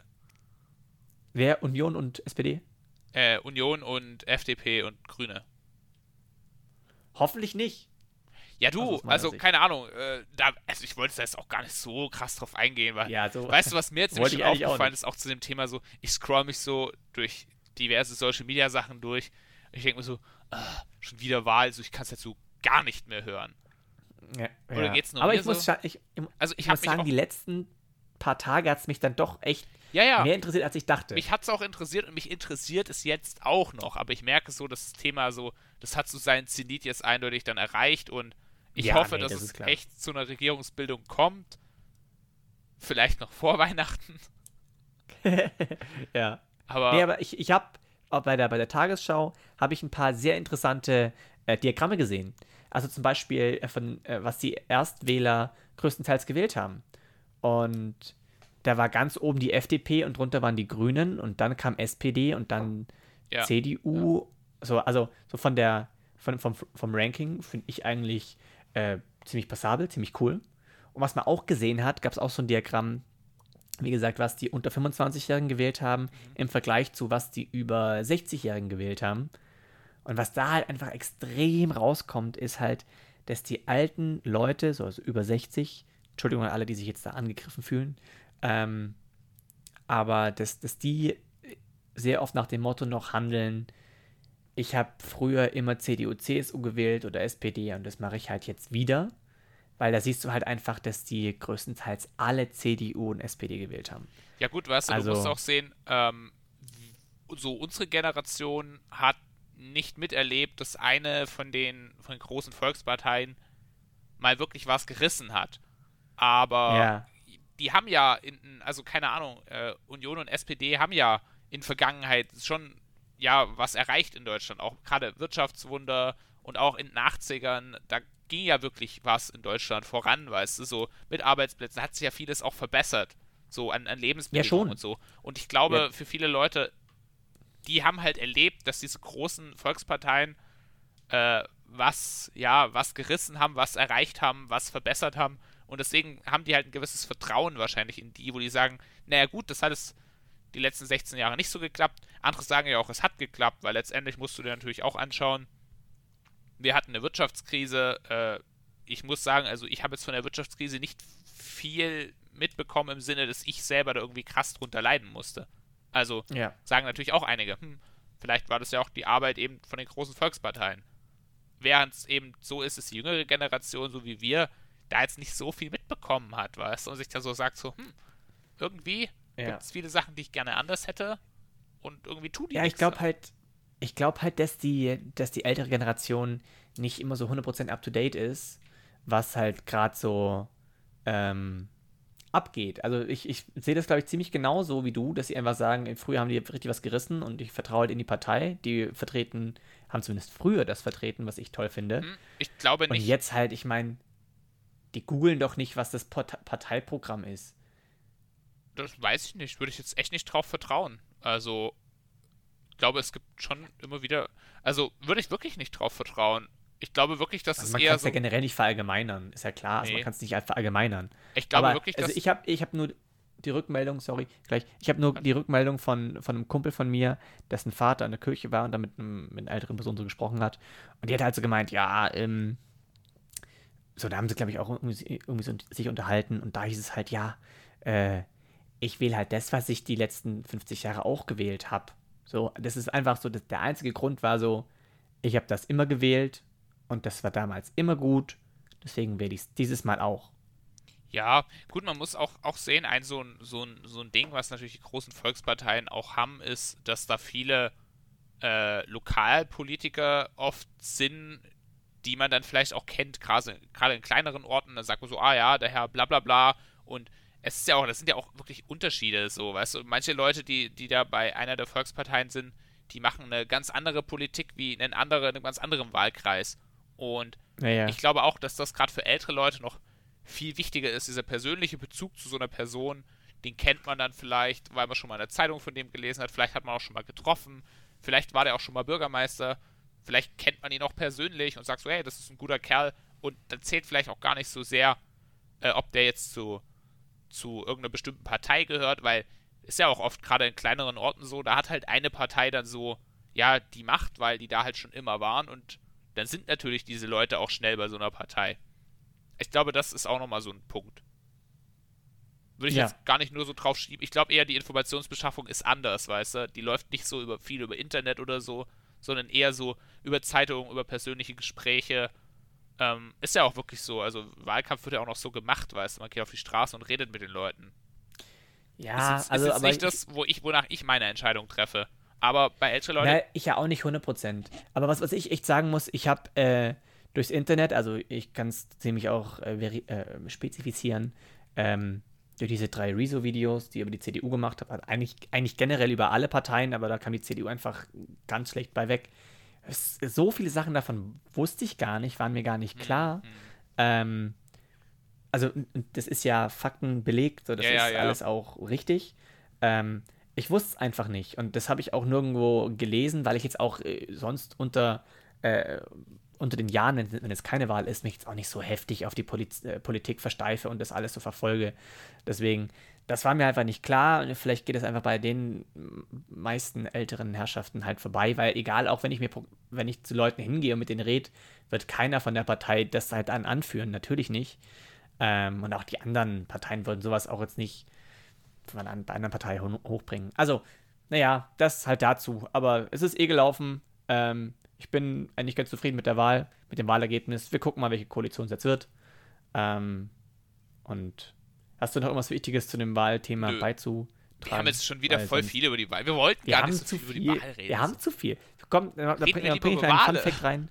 Wer? Union und SPD? Äh, Union und FDP und Grüne. Hoffentlich nicht. Ja, Also du, meiner also Sicht. keine Ahnung, äh, da, also ich wollte da jetzt auch gar nicht so krass drauf eingehen, weil, Ja, so. weißt du, was mir jetzt nämlich ich schon auch aufgefallen nicht. ist, auch zu dem Thema so, ich scroll mich so durch diverse Social Media Sachen durch ich denke mir so, ah, schon wieder Wahl, so ich kann es jetzt so gar nicht mehr hören. Ja, Oder ja. geht's nur Aber ich muss, so? ich, ich, Also ich ich muss sagen, auch- die letzten paar Tage hat es mich dann doch echt Ja, ja. mehr interessiert, als ich dachte. Mich hat es auch interessiert und mich interessiert es jetzt auch noch, aber ich merke so, dass das Thema so, das hat so seinen Zenit jetzt eindeutig dann erreicht und ich Ja, hoffe, nee, dass das es echt zu einer Regierungsbildung kommt. Vielleicht noch vor Weihnachten, ja. aber, Nee, aber ich, ich habe bei der, bei der Tagesschau habe ich ein paar sehr interessante äh, Diagramme gesehen. Also zum Beispiel äh, von äh, was die Erstwähler größtenteils gewählt haben. Und da war ganz oben die FDP und drunter waren die Grünen und dann kam SPD und dann Ja. CDU. So, also so von der von, vom, vom Ranking finde ich eigentlich äh, ziemlich passabel, ziemlich cool. Und was man auch gesehen hat, gab es auch so ein Diagramm, wie gesagt, was die unter 25-Jährigen gewählt haben, im Vergleich zu was die über 60-Jährigen gewählt haben. Und was da halt einfach extrem rauskommt, ist halt, dass die alten Leute, so also über 60, Entschuldigung an alle, die sich jetzt da angegriffen fühlen, ähm, aber dass, dass die sehr oft nach dem Motto noch handeln, ich habe früher immer CDU, CSU gewählt oder SPD und das mache ich halt jetzt wieder. Weil da siehst du halt einfach, dass die größtenteils alle CDU und SPD gewählt haben. ja gut, weißt du, Also- du musst auch sehen, ähm, so unsere Generation hat nicht miterlebt, dass eine von den, von den großen Volksparteien mal wirklich was gerissen hat. Aber Ja. die haben ja, in, also keine Ahnung, äh, Union und SPD haben ja in Vergangenheit schon ja was erreicht in Deutschland, auch gerade Wirtschaftswunder und auch in den 80ern, da ging ja wirklich was in Deutschland voran, weißt du, so mit Arbeitsplätzen hat sich ja vieles auch verbessert, so an, an Lebensbedingungen schon. und so. Und ich glaube, Ja. für viele Leute, die haben halt erlebt, dass diese großen Volksparteien äh, was, ja, was gerissen haben, was erreicht haben, was verbessert haben. Und deswegen haben die halt ein gewisses Vertrauen wahrscheinlich in die, wo die sagen, naja gut, das hat es die letzten 16 Jahre nicht so geklappt. Andere sagen ja auch, es hat geklappt, weil letztendlich musst du dir natürlich auch anschauen, wir hatten eine Wirtschaftskrise. Äh, ich muss sagen, also ich habe jetzt von der Wirtschaftskrise nicht viel mitbekommen im Sinne, dass ich selber da irgendwie krass drunter leiden musste. Also Ja. sagen natürlich auch einige, hm, vielleicht war das ja auch die Arbeit eben von den großen Volksparteien. Während es eben so ist, dass die jüngere Generation, so wie wir, da jetzt nicht so viel mitbekommen hat, weißt du, und sich da so sagt, so, hm, irgendwie Ja. gibt es viele Sachen, die ich gerne anders hätte und irgendwie tut die Ja, ich glaube halt, ich glaube halt, dass die, dass die ältere Generation nicht immer so 100% up to date ist, was halt gerade so ähm, abgeht. Also ich, ich sehe das, glaube ich, ziemlich genauso wie du, dass sie einfach sagen, früher haben die richtig was gerissen und ich vertraue halt in die Partei. Die vertreten, haben zumindest früher das vertreten, was ich toll finde. Hm, Ich glaube Und nicht. jetzt halt, ich meine, die googeln doch nicht, was das Part Parteiprogramm ist. Das weiß ich nicht. Würde ich jetzt echt nicht drauf vertrauen. Also, ich glaube, es gibt schon immer wieder. Also, würde ich wirklich nicht drauf vertrauen. Ich glaube wirklich, dass Also es man eher kann es so. ja generell nicht verallgemeinern, ist ja klar. Also Nee. man kann es nicht verallgemeinern. ich glaube Aber wirklich, also dass. ich habe ich hab nur die Rückmeldung, sorry, gleich. Ich habe nur die Rückmeldung von, von einem Kumpel von mir, dessen Vater in der Kirche war und da mit, einem, mit einer älteren Person so gesprochen hat. Und die hat halt so gemeint, ja, ähm, so, da haben sie, glaube ich, auch irgendwie, irgendwie so sich unterhalten und da hieß es halt, ja, äh, ich wähle halt das, was ich die letzten 50 Jahre auch gewählt habe. So, das ist einfach so, das, der einzige Grund war so, ich habe das immer gewählt und das war damals immer gut. Deswegen werde ich es dieses Mal auch. Ja, gut, man muss auch, auch sehen, ein so, ein so so ein Ding, was natürlich die großen Volksparteien auch haben, ist, dass da viele äh, Lokalpolitiker oft sind, die man dann vielleicht auch kennt, gerade in kleineren Orten, da sagt man so, ah ja, der Herr bla bla bla und es ist ja auch, das sind ja auch wirklich Unterschiede, so, weißt du, manche Leute, die, die da bei einer der Volksparteien sind, die machen eine ganz andere Politik wie in, andere, in einem ganz anderen Wahlkreis. Und ja, ja. ich glaube auch, dass das gerade für ältere Leute noch viel wichtiger ist, dieser persönliche Bezug zu so einer Person, den kennt man dann vielleicht, weil man schon mal eine Zeitung von dem gelesen hat, vielleicht hat man auch schon mal getroffen, vielleicht war der auch schon mal Bürgermeister, vielleicht kennt man ihn auch persönlich und sagt so, hey, das ist ein guter Kerl und dann zählt vielleicht auch gar nicht so sehr, äh, ob der jetzt zu, zu irgendeiner bestimmten Partei gehört, weil ist ja auch oft gerade in kleineren Orten so, da hat halt eine Partei dann so, ja, die Macht, weil die da halt schon immer waren und dann sind natürlich diese Leute auch schnell bei so einer Partei. Ich glaube, das ist auch nochmal so ein Punkt. Würde ich ja. jetzt gar nicht nur so drauf schieben. Ich glaube eher, die Informationsbeschaffung ist anders, weißt du? Die läuft nicht so über viel über Internet oder so, sondern eher so über Zeitungen, über persönliche Gespräche. Ähm, ist ja auch wirklich so. Also Wahlkampf wird ja auch noch so gemacht, weißt du? Man geht auf die Straße und redet mit den Leuten. Ja, ist jetzt, also ist jetzt nicht das, wo ich, wonach ich meine Entscheidung treffe. Aber bei älteren Leuten. Ja, ich ja auch nicht 100%. Aber was, was ich echt sagen muss, ich habe äh, durchs Internet, also ich kann es ziemlich auch äh, äh, spezifizieren, ähm, durch diese drei Rezo-Videos, die über die CDU gemacht habe, eigentlich, eigentlich generell über alle Parteien, aber da kam die CDU einfach ganz schlecht bei weg. So viele Sachen davon wusste ich gar nicht, waren mir gar nicht klar. Mhm. Ähm, also, das ist ja Fakten belegt, so, das ja, ist ja, ja. alles auch richtig. Ähm, ich wusste es einfach nicht. Und das habe ich auch nirgendwo gelesen, weil ich jetzt auch äh, sonst unter äh, unter den Jahren, wenn, wenn, es keine Wahl ist, mich jetzt auch nicht so heftig auf die Poliz äh, Politik versteife und das alles so verfolge. Deswegen, das war mir einfach nicht klar. Vielleicht geht es einfach bei den meisten älteren Herrschaften halt vorbei, weil egal, auch wenn ich mir, wenn ich zu Leuten hingehe und mit denen rede, wird keiner von der Partei das halt an anführen. Natürlich nicht. Ähm, und auch die anderen Parteien würden sowas auch jetzt nicht von einer anderen Partei hochbringen. Also, naja, das halt dazu. Aber es ist eh gelaufen. Ähm, ich bin eigentlich ganz zufrieden mit der Wahl, mit dem Wahlergebnis. Wir gucken mal, welche Koalition es jetzt wird. Ähm, und hast du noch irgendwas Wichtiges zu dem Wahlthema Nö. beizutragen? Wir haben jetzt schon wieder voll viel über die Wahl. Wir wollten wir gar nicht so viel, über die Wahl reden. Wir haben zu viel. Komm, da, da bring, bring ich einen Funfact rein.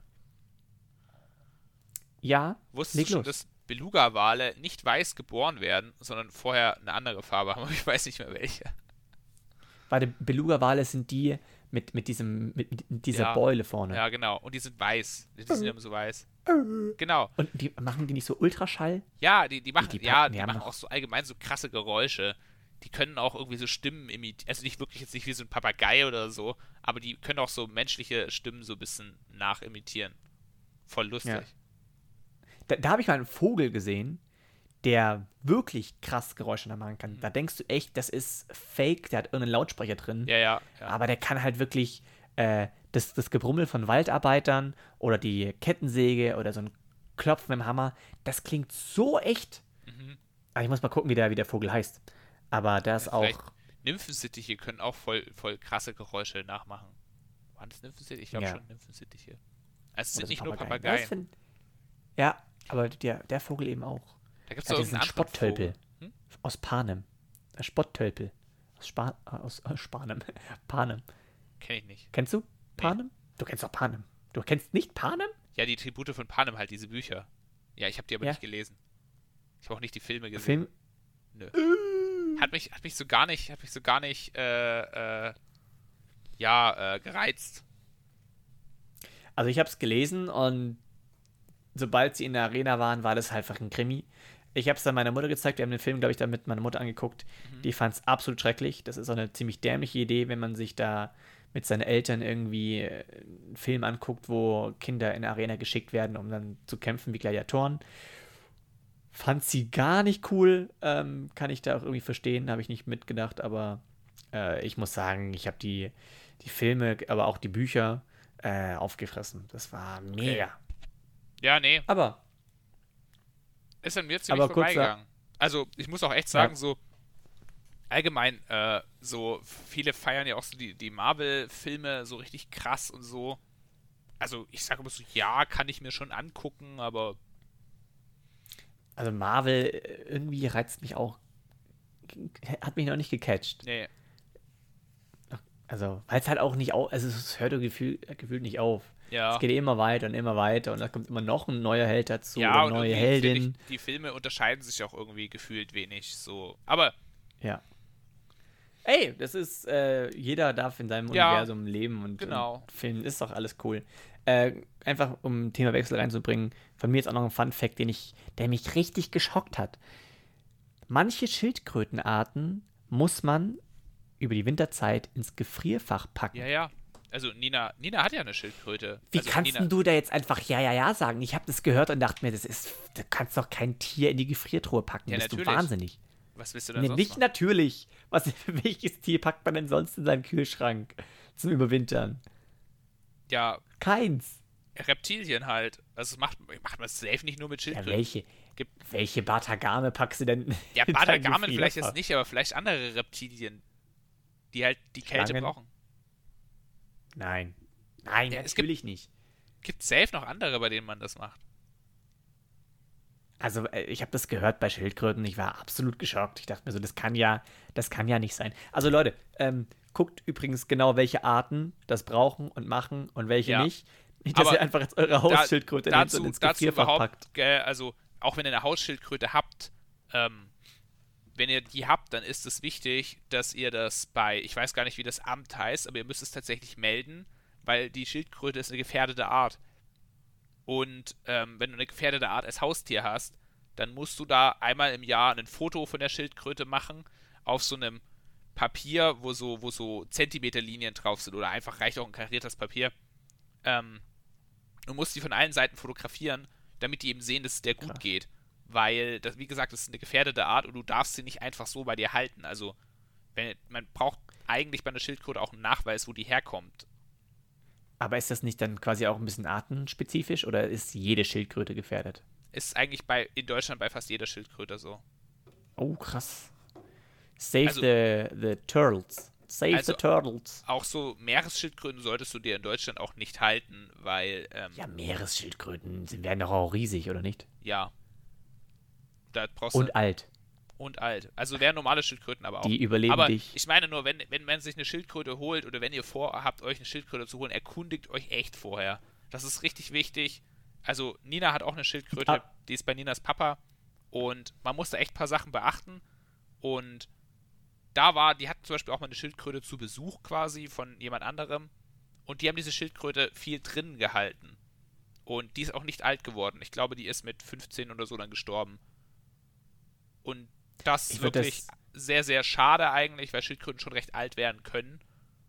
Ja, Wusstest du schon, dass Beluga-Wale nicht weiß geboren werden, sondern vorher eine andere Farbe haben? Ich weiß nicht mehr welche. Warte, Beluga-Wale sind die, mit, mit, diesem, mit, mit dieser ja, Beule vorne. Ja, genau. Und die sind weiß. Die sind immer so weiß. Genau. Und die machen die nicht so Ultraschall? Ja, die, die machen, die, die ja, die machen auch so allgemein so krasse Geräusche. Die können auch irgendwie so Stimmen imitieren. Also nicht wirklich jetzt nicht wie so ein Papagei oder so, aber die können auch so menschliche Stimmen so ein bisschen nachimitieren. Voll lustig. Ja. Da, da habe ich mal einen Vogel gesehen, der wirklich krass Geräusche machen kann. Mhm. Da denkst du echt, das ist fake, der hat irgendeinen Lautsprecher drin. Ja, ja. ja. Aber der kann halt wirklich äh, das, das Gebrummel von Waldarbeitern oder die Kettensäge oder so ein Klopfen mit dem Hammer, das klingt so echt. Mhm. Aber ich muss mal gucken, wie der, wie der Vogel heißt. Aber das ja, auch. Nymphensittiche können auch voll, voll krasse Geräusche nachmachen. Waren das Nymphensittiche? Ich glaube ja. schon Nymphensittiche. Also es sind nicht nur Papageien. Ja, aber der, der Vogel eben auch. Da gibt es ja, diesen Spotttölpel hm? aus Panem. Der Spotttölpel. Aus, Spa äh, aus äh, Spanem. Panem. Kenn ich nicht. Kennst du Panem? Nee. Du kennst doch Panem. Du kennst nicht Panem? Ja, die Tribute von Panem halt, diese Bücher. Ja, ich habe die aber ja. nicht gelesen. Ich habe auch nicht die Filme gesehen. Film? Nö. Hat mich, hat mich so gar nicht, hat mich so gar nicht, äh, äh, ja, äh, gereizt. Also ich habe es gelesen und sobald sie in der Arena waren, war das halt einfach ein Krimi. Ich habe es dann meiner Mutter gezeigt. Wir haben den Film, glaube ich, dann mit meiner Mutter angeguckt. Mhm. Die fand es absolut schrecklich. Das ist auch eine ziemlich dämliche Idee, wenn man sich da mit seinen Eltern irgendwie äh, einen Film anguckt, wo Kinder in der Arena geschickt werden, um dann zu kämpfen wie Gladiatoren. Fand sie gar nicht cool. Ähm, kann ich da auch irgendwie verstehen. Habe ich nicht mitgedacht. Aber äh, ich muss sagen, ich habe die, die Filme, aber auch die Bücher äh, aufgefressen. Das war mega. Okay. Ja, nee. Aber ist an mir ziemlich aber vorbeigegangen. Also, ich muss auch echt sagen, ja. so allgemein, äh, so viele feiern ja auch so die, die Marvel-Filme so richtig krass und so. Also, ich sage immer so, ja, kann ich mir schon angucken, aber also Marvel äh, irgendwie reizt mich auch, hat mich noch nicht gecatcht. Nee. Also, weil es halt auch nicht auf, also es hört gefühl, gefühlt nicht auf. Ja. Es geht immer weiter und immer weiter und da kommt immer noch ein neuer Held dazu ja, und neue Heldin. Ich, die Filme unterscheiden sich auch irgendwie gefühlt wenig. So. Aber Ja. Ey, das ist, äh, jeder darf in seinem Ja, Universum leben und, genau. und filmen, ist doch alles cool. Äh, einfach um Themawechsel reinzubringen, von mir jetzt auch noch ein Fun-Fact, den ich, der mich richtig geschockt hat. Manche Schildkrötenarten muss man über die Winterzeit ins Gefrierfach packen. ja, ja. Also Nina, Nina hat ja eine Schildkröte. Wie also kannst Nina, du da jetzt einfach ja, ja, ja sagen? Ich habe das gehört und dachte mir, das ist, du kannst doch kein Tier in die Gefriertruhe packen. Ja, Bist natürlich. du wahnsinnig. Was willst du denn Nee, sonst nicht machen? natürlich. Was, welches Tier packt man denn sonst in seinen Kühlschrank zum Überwintern? Ja, Keins. Reptilien halt. Also es macht, macht man safe nicht nur mit Ja, Schildkröten. welche? Gibt- Welche Batagame packst du denn? Ja, Badagamen vielleicht jetzt nicht, aber vielleicht andere Reptilien, die halt die Kälte Schlangen? brauchen. Nein. Nein, Ja, es gibt- natürlich nicht. Gibt safe noch andere, bei denen man das macht. Also, äh, ich habe das gehört bei Schildkröten. Ich war absolut geschockt. Ich dachte mir so, das kann ja, das kann ja nicht sein. Also, Leute, ähm, guckt übrigens genau, welche Arten das brauchen und machen und welche Ja. nicht. Nicht, dass Aber ihr einfach jetzt eure Hausschildkröte und dazu, ins dazu überhaupt, packt. gell, also auch wenn ihr eine Hausschildkröte habt, ähm, wenn ihr die habt, dann ist es wichtig, dass ihr das bei, ich weiß gar nicht, wie das Amt heißt, aber ihr müsst es tatsächlich melden, weil die Schildkröte ist eine gefährdete Art. Und ähm, wenn du eine gefährdete Art als Haustier hast, dann musst du da einmal im Jahr ein Foto von der Schildkröte machen auf so einem Papier, wo so, wo so Zentimeterlinien drauf sind oder einfach reicht auch ein kariertes Papier. Ähm, du musst die von allen Seiten fotografieren, damit die eben sehen, dass es der gut Krass. geht. Weil, das, wie gesagt, das ist eine gefährdete Art und du darfst sie nicht einfach so bei dir halten. Also, wenn, man braucht eigentlich bei einer Schildkröte auch einen Nachweis, wo die herkommt. Aber ist das nicht dann quasi auch ein bisschen artenspezifisch oder ist jede Schildkröte gefährdet? Ist eigentlich bei, in Deutschland bei fast jeder Schildkröte so. Oh, krass. Save Also- the, the turtles. Save Also- the turtles. Auch so Meeresschildkröten solltest du dir in Deutschland auch nicht halten, weil, ähm, Ja, Meeresschildkröten sind, werden doch auch riesig, oder nicht? ja. Und alt. Und alt. Also wären normale Schildkröten aber auch. Die überleben aber dich. ich meine nur, wenn, wenn man sich eine Schildkröte holt oder wenn ihr vorhabt, euch eine Schildkröte zu holen, erkundigt euch echt vorher. Das ist richtig wichtig. Also Nina hat auch eine Schildkröte, Ah. die ist bei Ninas Papa und man muss da echt ein paar Sachen beachten und da war, die hatten zum Beispiel auch mal eine Schildkröte zu Besuch quasi von jemand anderem und die haben diese Schildkröte viel drinnen gehalten und die ist auch nicht alt geworden. Ich glaube, die ist mit 15 oder so dann gestorben. Und das ist wirklich das- sehr, sehr schade eigentlich, weil Schildkröten schon recht alt werden können.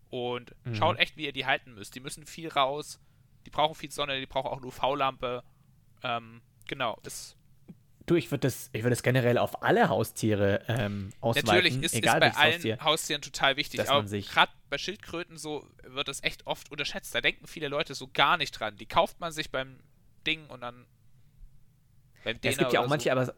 Und Mhm. schaut echt, wie ihr die halten müsst. Die müssen viel raus, die brauchen viel Sonne, die brauchen auch eine UV-Lampe. Ähm, genau, ist, Du, ich würde das, ich würd das generell auf alle Haustiere ähm, ausweiten. natürlich ist, egal ist bei allen Haustier. Haustieren total wichtig. Aber gerade bei Schildkröten so wird das echt oft unterschätzt. Da denken viele Leute so gar nicht dran. Die kauft man sich beim Ding und dann beim Ja, es gibt ja auch oder manche, so. aber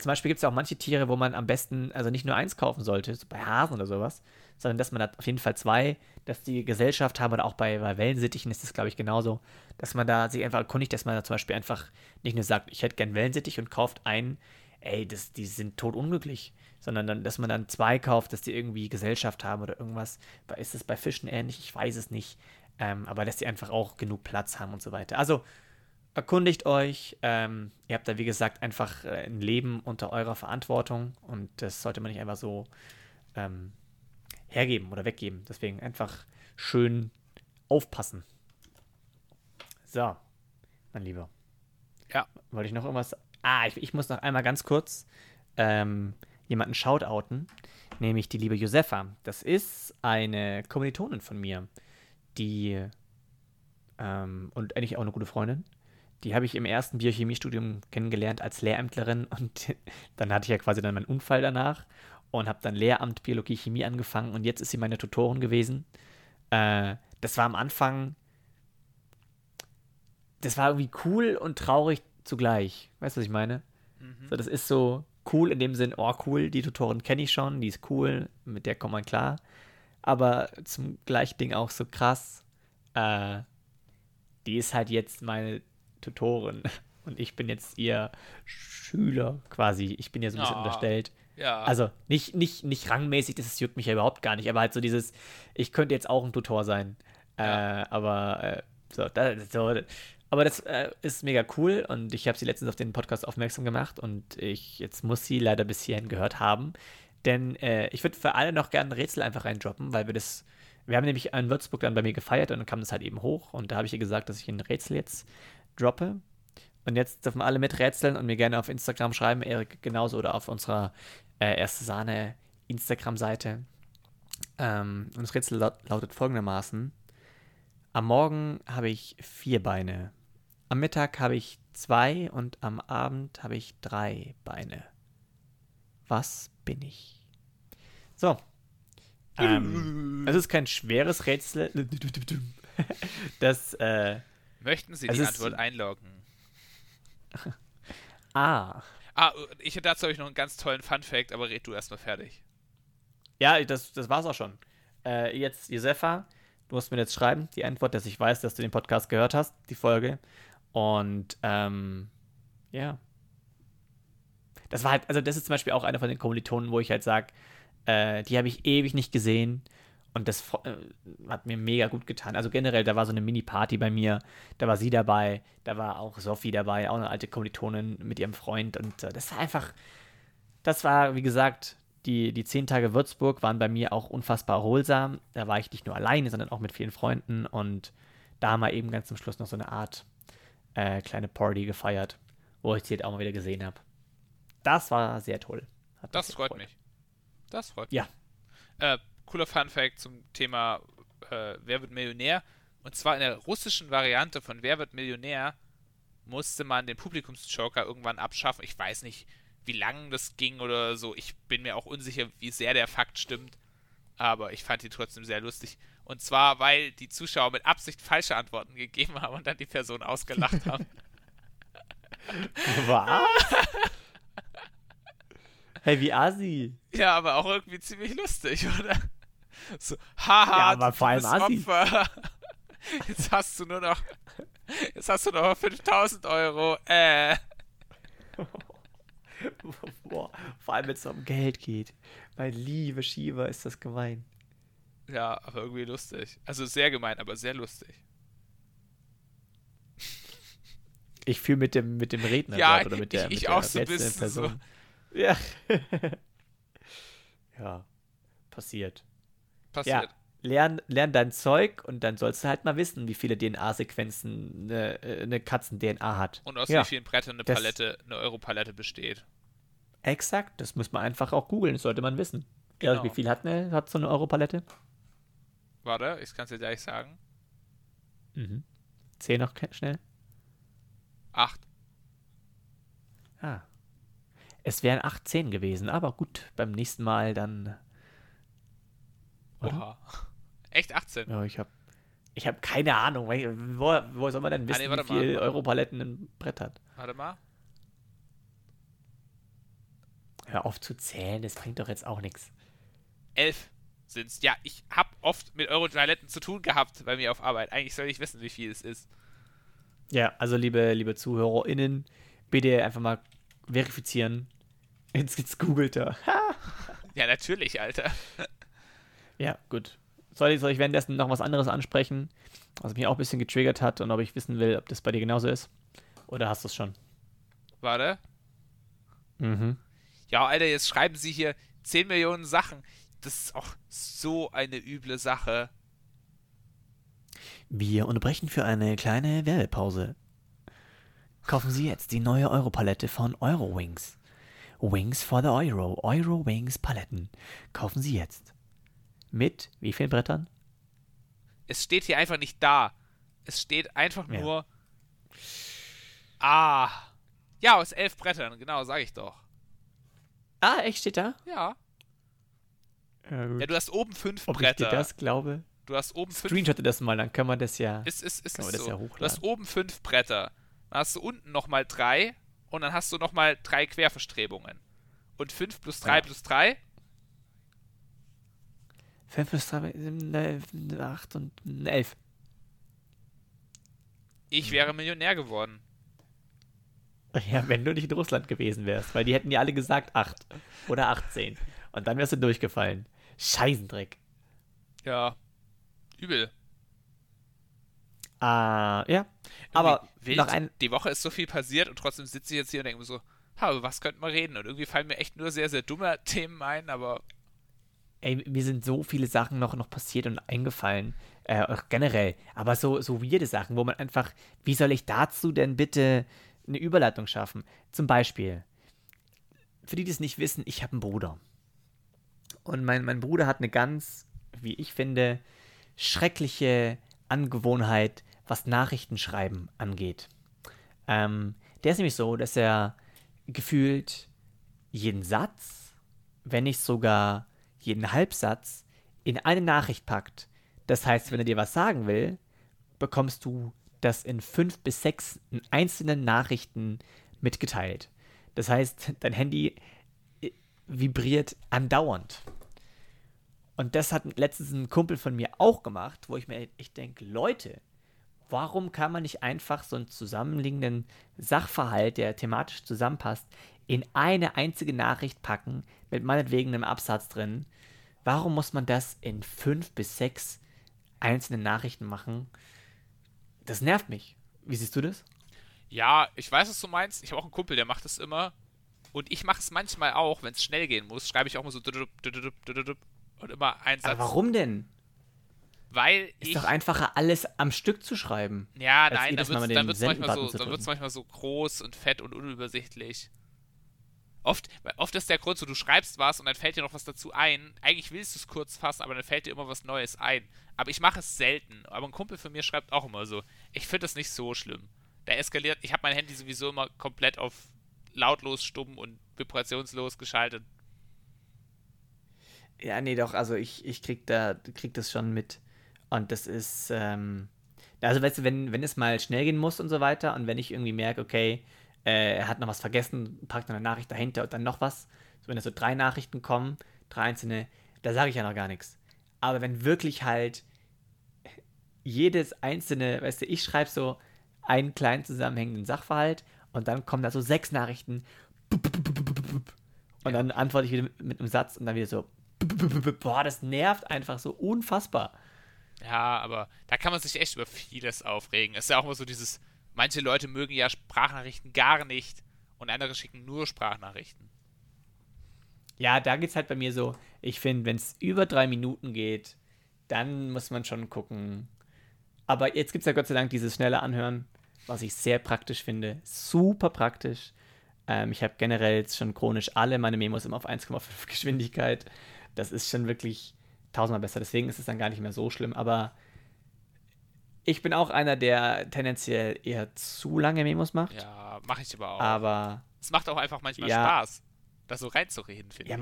zum Beispiel gibt es ja auch manche Tiere, wo man am besten, also nicht nur eins kaufen sollte, so bei Hasen oder sowas, sondern dass man da auf jeden Fall zwei, dass die Gesellschaft haben oder auch bei, bei Wellensittichen ist das, glaube ich, genauso, dass man da sich einfach erkundigt, dass man da zum Beispiel einfach nicht nur sagt, ich hätte gern Wellensittich und kauft einen, ey, das, die sind totunglücklich, sondern dann, dass man dann zwei kauft, dass die irgendwie Gesellschaft haben oder irgendwas. Ist es bei Fischen ähnlich? Ich weiß es nicht. Ähm, aber dass die einfach auch genug Platz haben und so weiter. Also, erkundigt euch. Ähm, ihr habt da, wie gesagt, einfach äh, ein Leben unter eurer Verantwortung und das sollte man nicht einfach so ähm, hergeben oder weggeben. Deswegen einfach schön aufpassen. So, mein Lieber. Ja. Wollte ich noch irgendwas? Ah, ich, ich muss noch einmal ganz kurz ähm, jemanden shoutouten, nämlich die liebe Josefa. Das ist eine Kommilitonin von mir, die ähm, und eigentlich auch eine gute Freundin. Die habe ich im ersten Biochemiestudium kennengelernt als Lehrämtlerin und dann hatte ich ja quasi dann meinen Unfall danach und habe dann Lehramt Biologie Chemie angefangen und jetzt ist sie meine Tutorin gewesen. Äh, das war am Anfang, das war irgendwie cool und traurig zugleich. Weißt du, was ich meine? Mhm. So, das ist so cool in dem Sinn, oh cool, die Tutorin kenne ich schon, die ist cool, mit der kommt man klar. Aber zum gleichen Ding auch so krass, äh, die ist halt jetzt meine Tutorin. und ich bin jetzt ihr Schüler quasi. Ich bin ja so ein bisschen Ah. unterstellt. Ja. Also nicht, nicht, nicht rangmäßig, das juckt mich ja überhaupt gar nicht, aber halt so dieses, ich könnte jetzt auch ein Tutor sein. Ja. Äh, aber äh, so, da, so, aber das äh, ist mega cool und ich habe sie letztens auf den Podcast aufmerksam gemacht und ich jetzt muss sie leider bis hierhin gehört haben. Denn äh, ich würde für alle noch gerne ein Rätsel einfach reindroppen, weil wir das. Wir haben nämlich in Würzburg dann bei mir gefeiert und dann kam das halt eben hoch und da habe ich ihr gesagt, dass ich ein Rätsel jetzt droppe. Und jetzt dürfen alle miträtseln und mir gerne auf Instagram schreiben, Erik genauso oder auf unserer äh, erste Sahne Instagram-Seite. Ähm, und das Rätsel laut, lautet folgendermaßen: Am Morgen habe ich vier Beine, am Mittag habe ich zwei und am Abend habe ich drei Beine. Was bin ich? So. Ähm, es ist kein schweres Rätsel. Das, äh, Möchten Sie es die Antwort einloggen? ah. Ah, ich dazu habe ich noch einen ganz tollen Fun-Fact, aber red du erstmal fertig. Ja, das, das war's auch schon. Äh, jetzt, Josefa, du musst mir jetzt schreiben, die Antwort, dass ich weiß, dass du den Podcast gehört hast, die Folge. Und, ähm, ja. Das war halt, also das ist zum Beispiel auch einer von den Kommilitonen, wo ich halt sage, äh, die habe ich ewig nicht gesehen. Und das äh, hat mir mega gut getan. Also generell, da war so eine Mini-Party bei mir. Da war sie dabei, da war auch Sophie dabei, auch eine alte Kommilitonin mit ihrem Freund. Und äh, das war einfach, das war, wie gesagt, die, die zehn Tage Würzburg waren bei mir auch unfassbar erholsam. Da war ich nicht nur alleine, sondern auch mit vielen Freunden. Und da haben wir eben ganz zum Schluss noch so eine Art äh, kleine Party gefeiert, wo ich sie jetzt auch mal wieder gesehen habe. Das war sehr toll. Hat Das freut gefreut. mich. Das freut Ja. mich. Äh, cooler Fun-Fact zum Thema äh, Wer wird Millionär? Und zwar in der russischen Variante von Wer wird Millionär musste man den Publikumsjoker irgendwann abschaffen. Ich weiß nicht, wie lang das ging oder so. Ich bin mir auch unsicher, wie sehr der Fakt stimmt. Aber ich fand ihn trotzdem sehr lustig. Und zwar, weil die Zuschauer mit Absicht falsche Antworten gegeben haben und dann die Person ausgelacht haben. Was? hey, wie assi. Ja, aber auch irgendwie ziemlich lustig, oder? So, haha, Ja, aber vor allem. Opfer. Jetzt hast du nur noch, jetzt hast du noch 5000 Euro, äh. Boah, vor allem, wenn es um Geld geht. Mein liebe Shiva, ist das gemein. Ja, aber irgendwie lustig. Also sehr gemein, aber sehr lustig. Ich fühle mit dem, mit dem Redner Ja, oder mit der, ich- mit ich auch so letzten bisschen so. Person. Ja. ja, passiert. Passiert. Ja, lern, lern dein Zeug und dann sollst du halt mal wissen, wie viele DNA-Sequenzen eine, äh, eine Katzen-DNA hat. Und aus ja, wie vielen Brettern eine das- Palette, eine Euro-Palette besteht. Exakt, das muss man einfach auch googeln, das sollte man wissen. Ja, Genau. wie viel hat, eine, hat so eine Europalette? Warte, ich kann es dir gleich sagen. Mhm. Zähl noch schnell. Acht. Ah. Es wären 18 gewesen, aber gut, beim nächsten Mal dann. Oder? Oha. Echt 18? Ja, ich habe ich hab keine Ahnung. Wo, wo soll man denn wissen, Ah, nee, warte wie viel mal. Europaletten ein Brett hat? Warte mal. Hör auf zu zählen, das bringt doch jetzt auch nichts. Elf sind's. Ja, ich hab oft mit Euro-Toiletten zu tun gehabt bei mir auf Arbeit. Eigentlich soll ich wissen, wie viel es ist. Ja, also liebe, liebe ZuhörerInnen, bitte einfach mal verifizieren. Jetzt, jetzt googelt er. Ja, natürlich, Alter. Ja, gut. Soll ich, soll ich währenddessen noch was anderes ansprechen, was mich auch ein bisschen getriggert hat und ob ich wissen will, ob das bei dir genauso ist? Oder hast du es schon? Warte. Mhm. Ja, Alter, jetzt schreiben sie hier 10 Millionen Sachen. Das ist auch so eine üble Sache. Wir unterbrechen für eine kleine Werbepause. Kaufen Sie jetzt die neue Europalette von Eurowings. Wings for the Euro. Eurowings Paletten. Kaufen Sie jetzt. Mit wie vielen Brettern? Es steht hier einfach nicht da. Es steht einfach Ja. nur. Ah. Ja, aus elf Brettern, genau, sag ich doch. Ah, echt steht da? Ja. Ja, gut. Ja, du hast oben fünf Ob ich dir Bretter. das glaube? Du hast oben fünf. Screenshotte das mal, dann können wir das ja. Ist, ist, ist, ist das so. ja du hochladen. hast oben fünf Bretter. Dann hast du unten nochmal drei. Und dann hast du nochmal drei Querverstrebungen. Und fünf plus drei Ja. plus drei 5 plus 3, 8 und 11. Ich wäre Millionär geworden. Ja, wenn du nicht in Russland gewesen wärst, weil die hätten ja alle gesagt 8 oder 18. Und dann wärst du durchgefallen. Scheißendreck. Ja, übel. Ah, ja. Aber noch ein. Die Woche ist so viel passiert und trotzdem sitze ich jetzt hier und denke mir so, ha, über was könnten wir reden? Und irgendwie fallen mir echt nur sehr, sehr dumme Themen ein, aber. Ey, mir sind so viele Sachen noch, noch passiert und eingefallen. Äh, generell. Aber so, so weirde Sachen, wo man einfach, wie soll ich dazu denn bitte eine Überleitung schaffen? Zum Beispiel, für die, die es nicht wissen, ich habe einen Bruder. Und mein, mein Bruder hat eine ganz, wie ich finde, schreckliche Angewohnheit, was Nachrichtenschreiben angeht. Ähm, der ist nämlich so, dass er gefühlt jeden Satz, wenn nicht sogar jeden Halbsatz, in eine Nachricht packt. Das heißt, wenn er dir was sagen will, bekommst du das in fünf bis sechs einzelnen Nachrichten mitgeteilt. Das heißt, dein Handy äh, vibriert andauernd. Und das hat letztens ein Kumpel von mir auch gemacht, wo ich mir ich denke, Leute, warum kann man nicht einfach so einen zusammenliegenden Sachverhalt, der thematisch zusammenpasst, in eine einzige Nachricht packen, mit meinetwegen einem Absatz drin? Warum muss man das in fünf bis sechs einzelnen Nachrichten machen? Das nervt mich. Wie siehst du das? Ja, ich weiß, was du meinst. Ich habe auch einen Kumpel, der macht das immer. Und ich mache es manchmal auch, wenn es schnell gehen muss, schreibe ich auch mal so und immer ein Satz. Aber warum denn? Weil ist ich, doch einfacher, alles am Stück zu schreiben. Ja, nein, dann wird es manchmal, so, manchmal so groß und fett und unübersichtlich. Oft, oft ist der Grund so, du schreibst was und dann fällt dir noch was dazu ein. Eigentlich willst du es kurz fassen, aber dann fällt dir immer was Neues ein. Aber ich mache es selten. Aber ein Kumpel von mir schreibt auch immer so. Ich finde das nicht so schlimm. Da eskaliert. Ich habe mein Handy sowieso immer komplett auf lautlos, stumm und vibrationslos geschaltet. Ja, nee, doch, also ich, ich krieg da, krieg das schon mit. Und das ist, ähm, also weißt du, wenn, wenn es mal schnell gehen muss und so weiter und wenn ich irgendwie merke, okay, äh, er hat noch was vergessen, packt noch eine Nachricht dahinter und dann noch was, so wenn da so drei Nachrichten kommen, drei einzelne, da sage ich ja noch gar nichts. Aber wenn wirklich halt jedes einzelne, weißt du, ich schreibe so einen kleinen zusammenhängenden Sachverhalt und dann kommen da so sechs Nachrichten und dann antworte ich wieder mit einem Satz und dann wieder so boah, das nervt einfach so unfassbar. Ja, aber da kann man sich echt über vieles aufregen. Es ist ja auch immer so dieses, manche Leute mögen ja Sprachnachrichten gar nicht und andere schicken nur Sprachnachrichten. Ja, da geht es halt bei mir so, ich finde, wenn es über drei Minuten geht, dann muss man schon gucken. Aber jetzt gibt es ja Gott sei Dank dieses schnelle Anhören, was ich sehr praktisch finde. Super praktisch. Ähm, ich habe generell jetzt schon chronisch alle meine Memos immer auf 1,5 Geschwindigkeit das ist schon wirklich tausendmal besser. Deswegen ist es dann gar nicht mehr so schlimm. Aber ich bin auch einer, der tendenziell eher zu lange Memos macht. Ja, mache ich aber auch. Aber. Es macht auch einfach manchmal ja, Spaß, da so reinzureden, finde ja,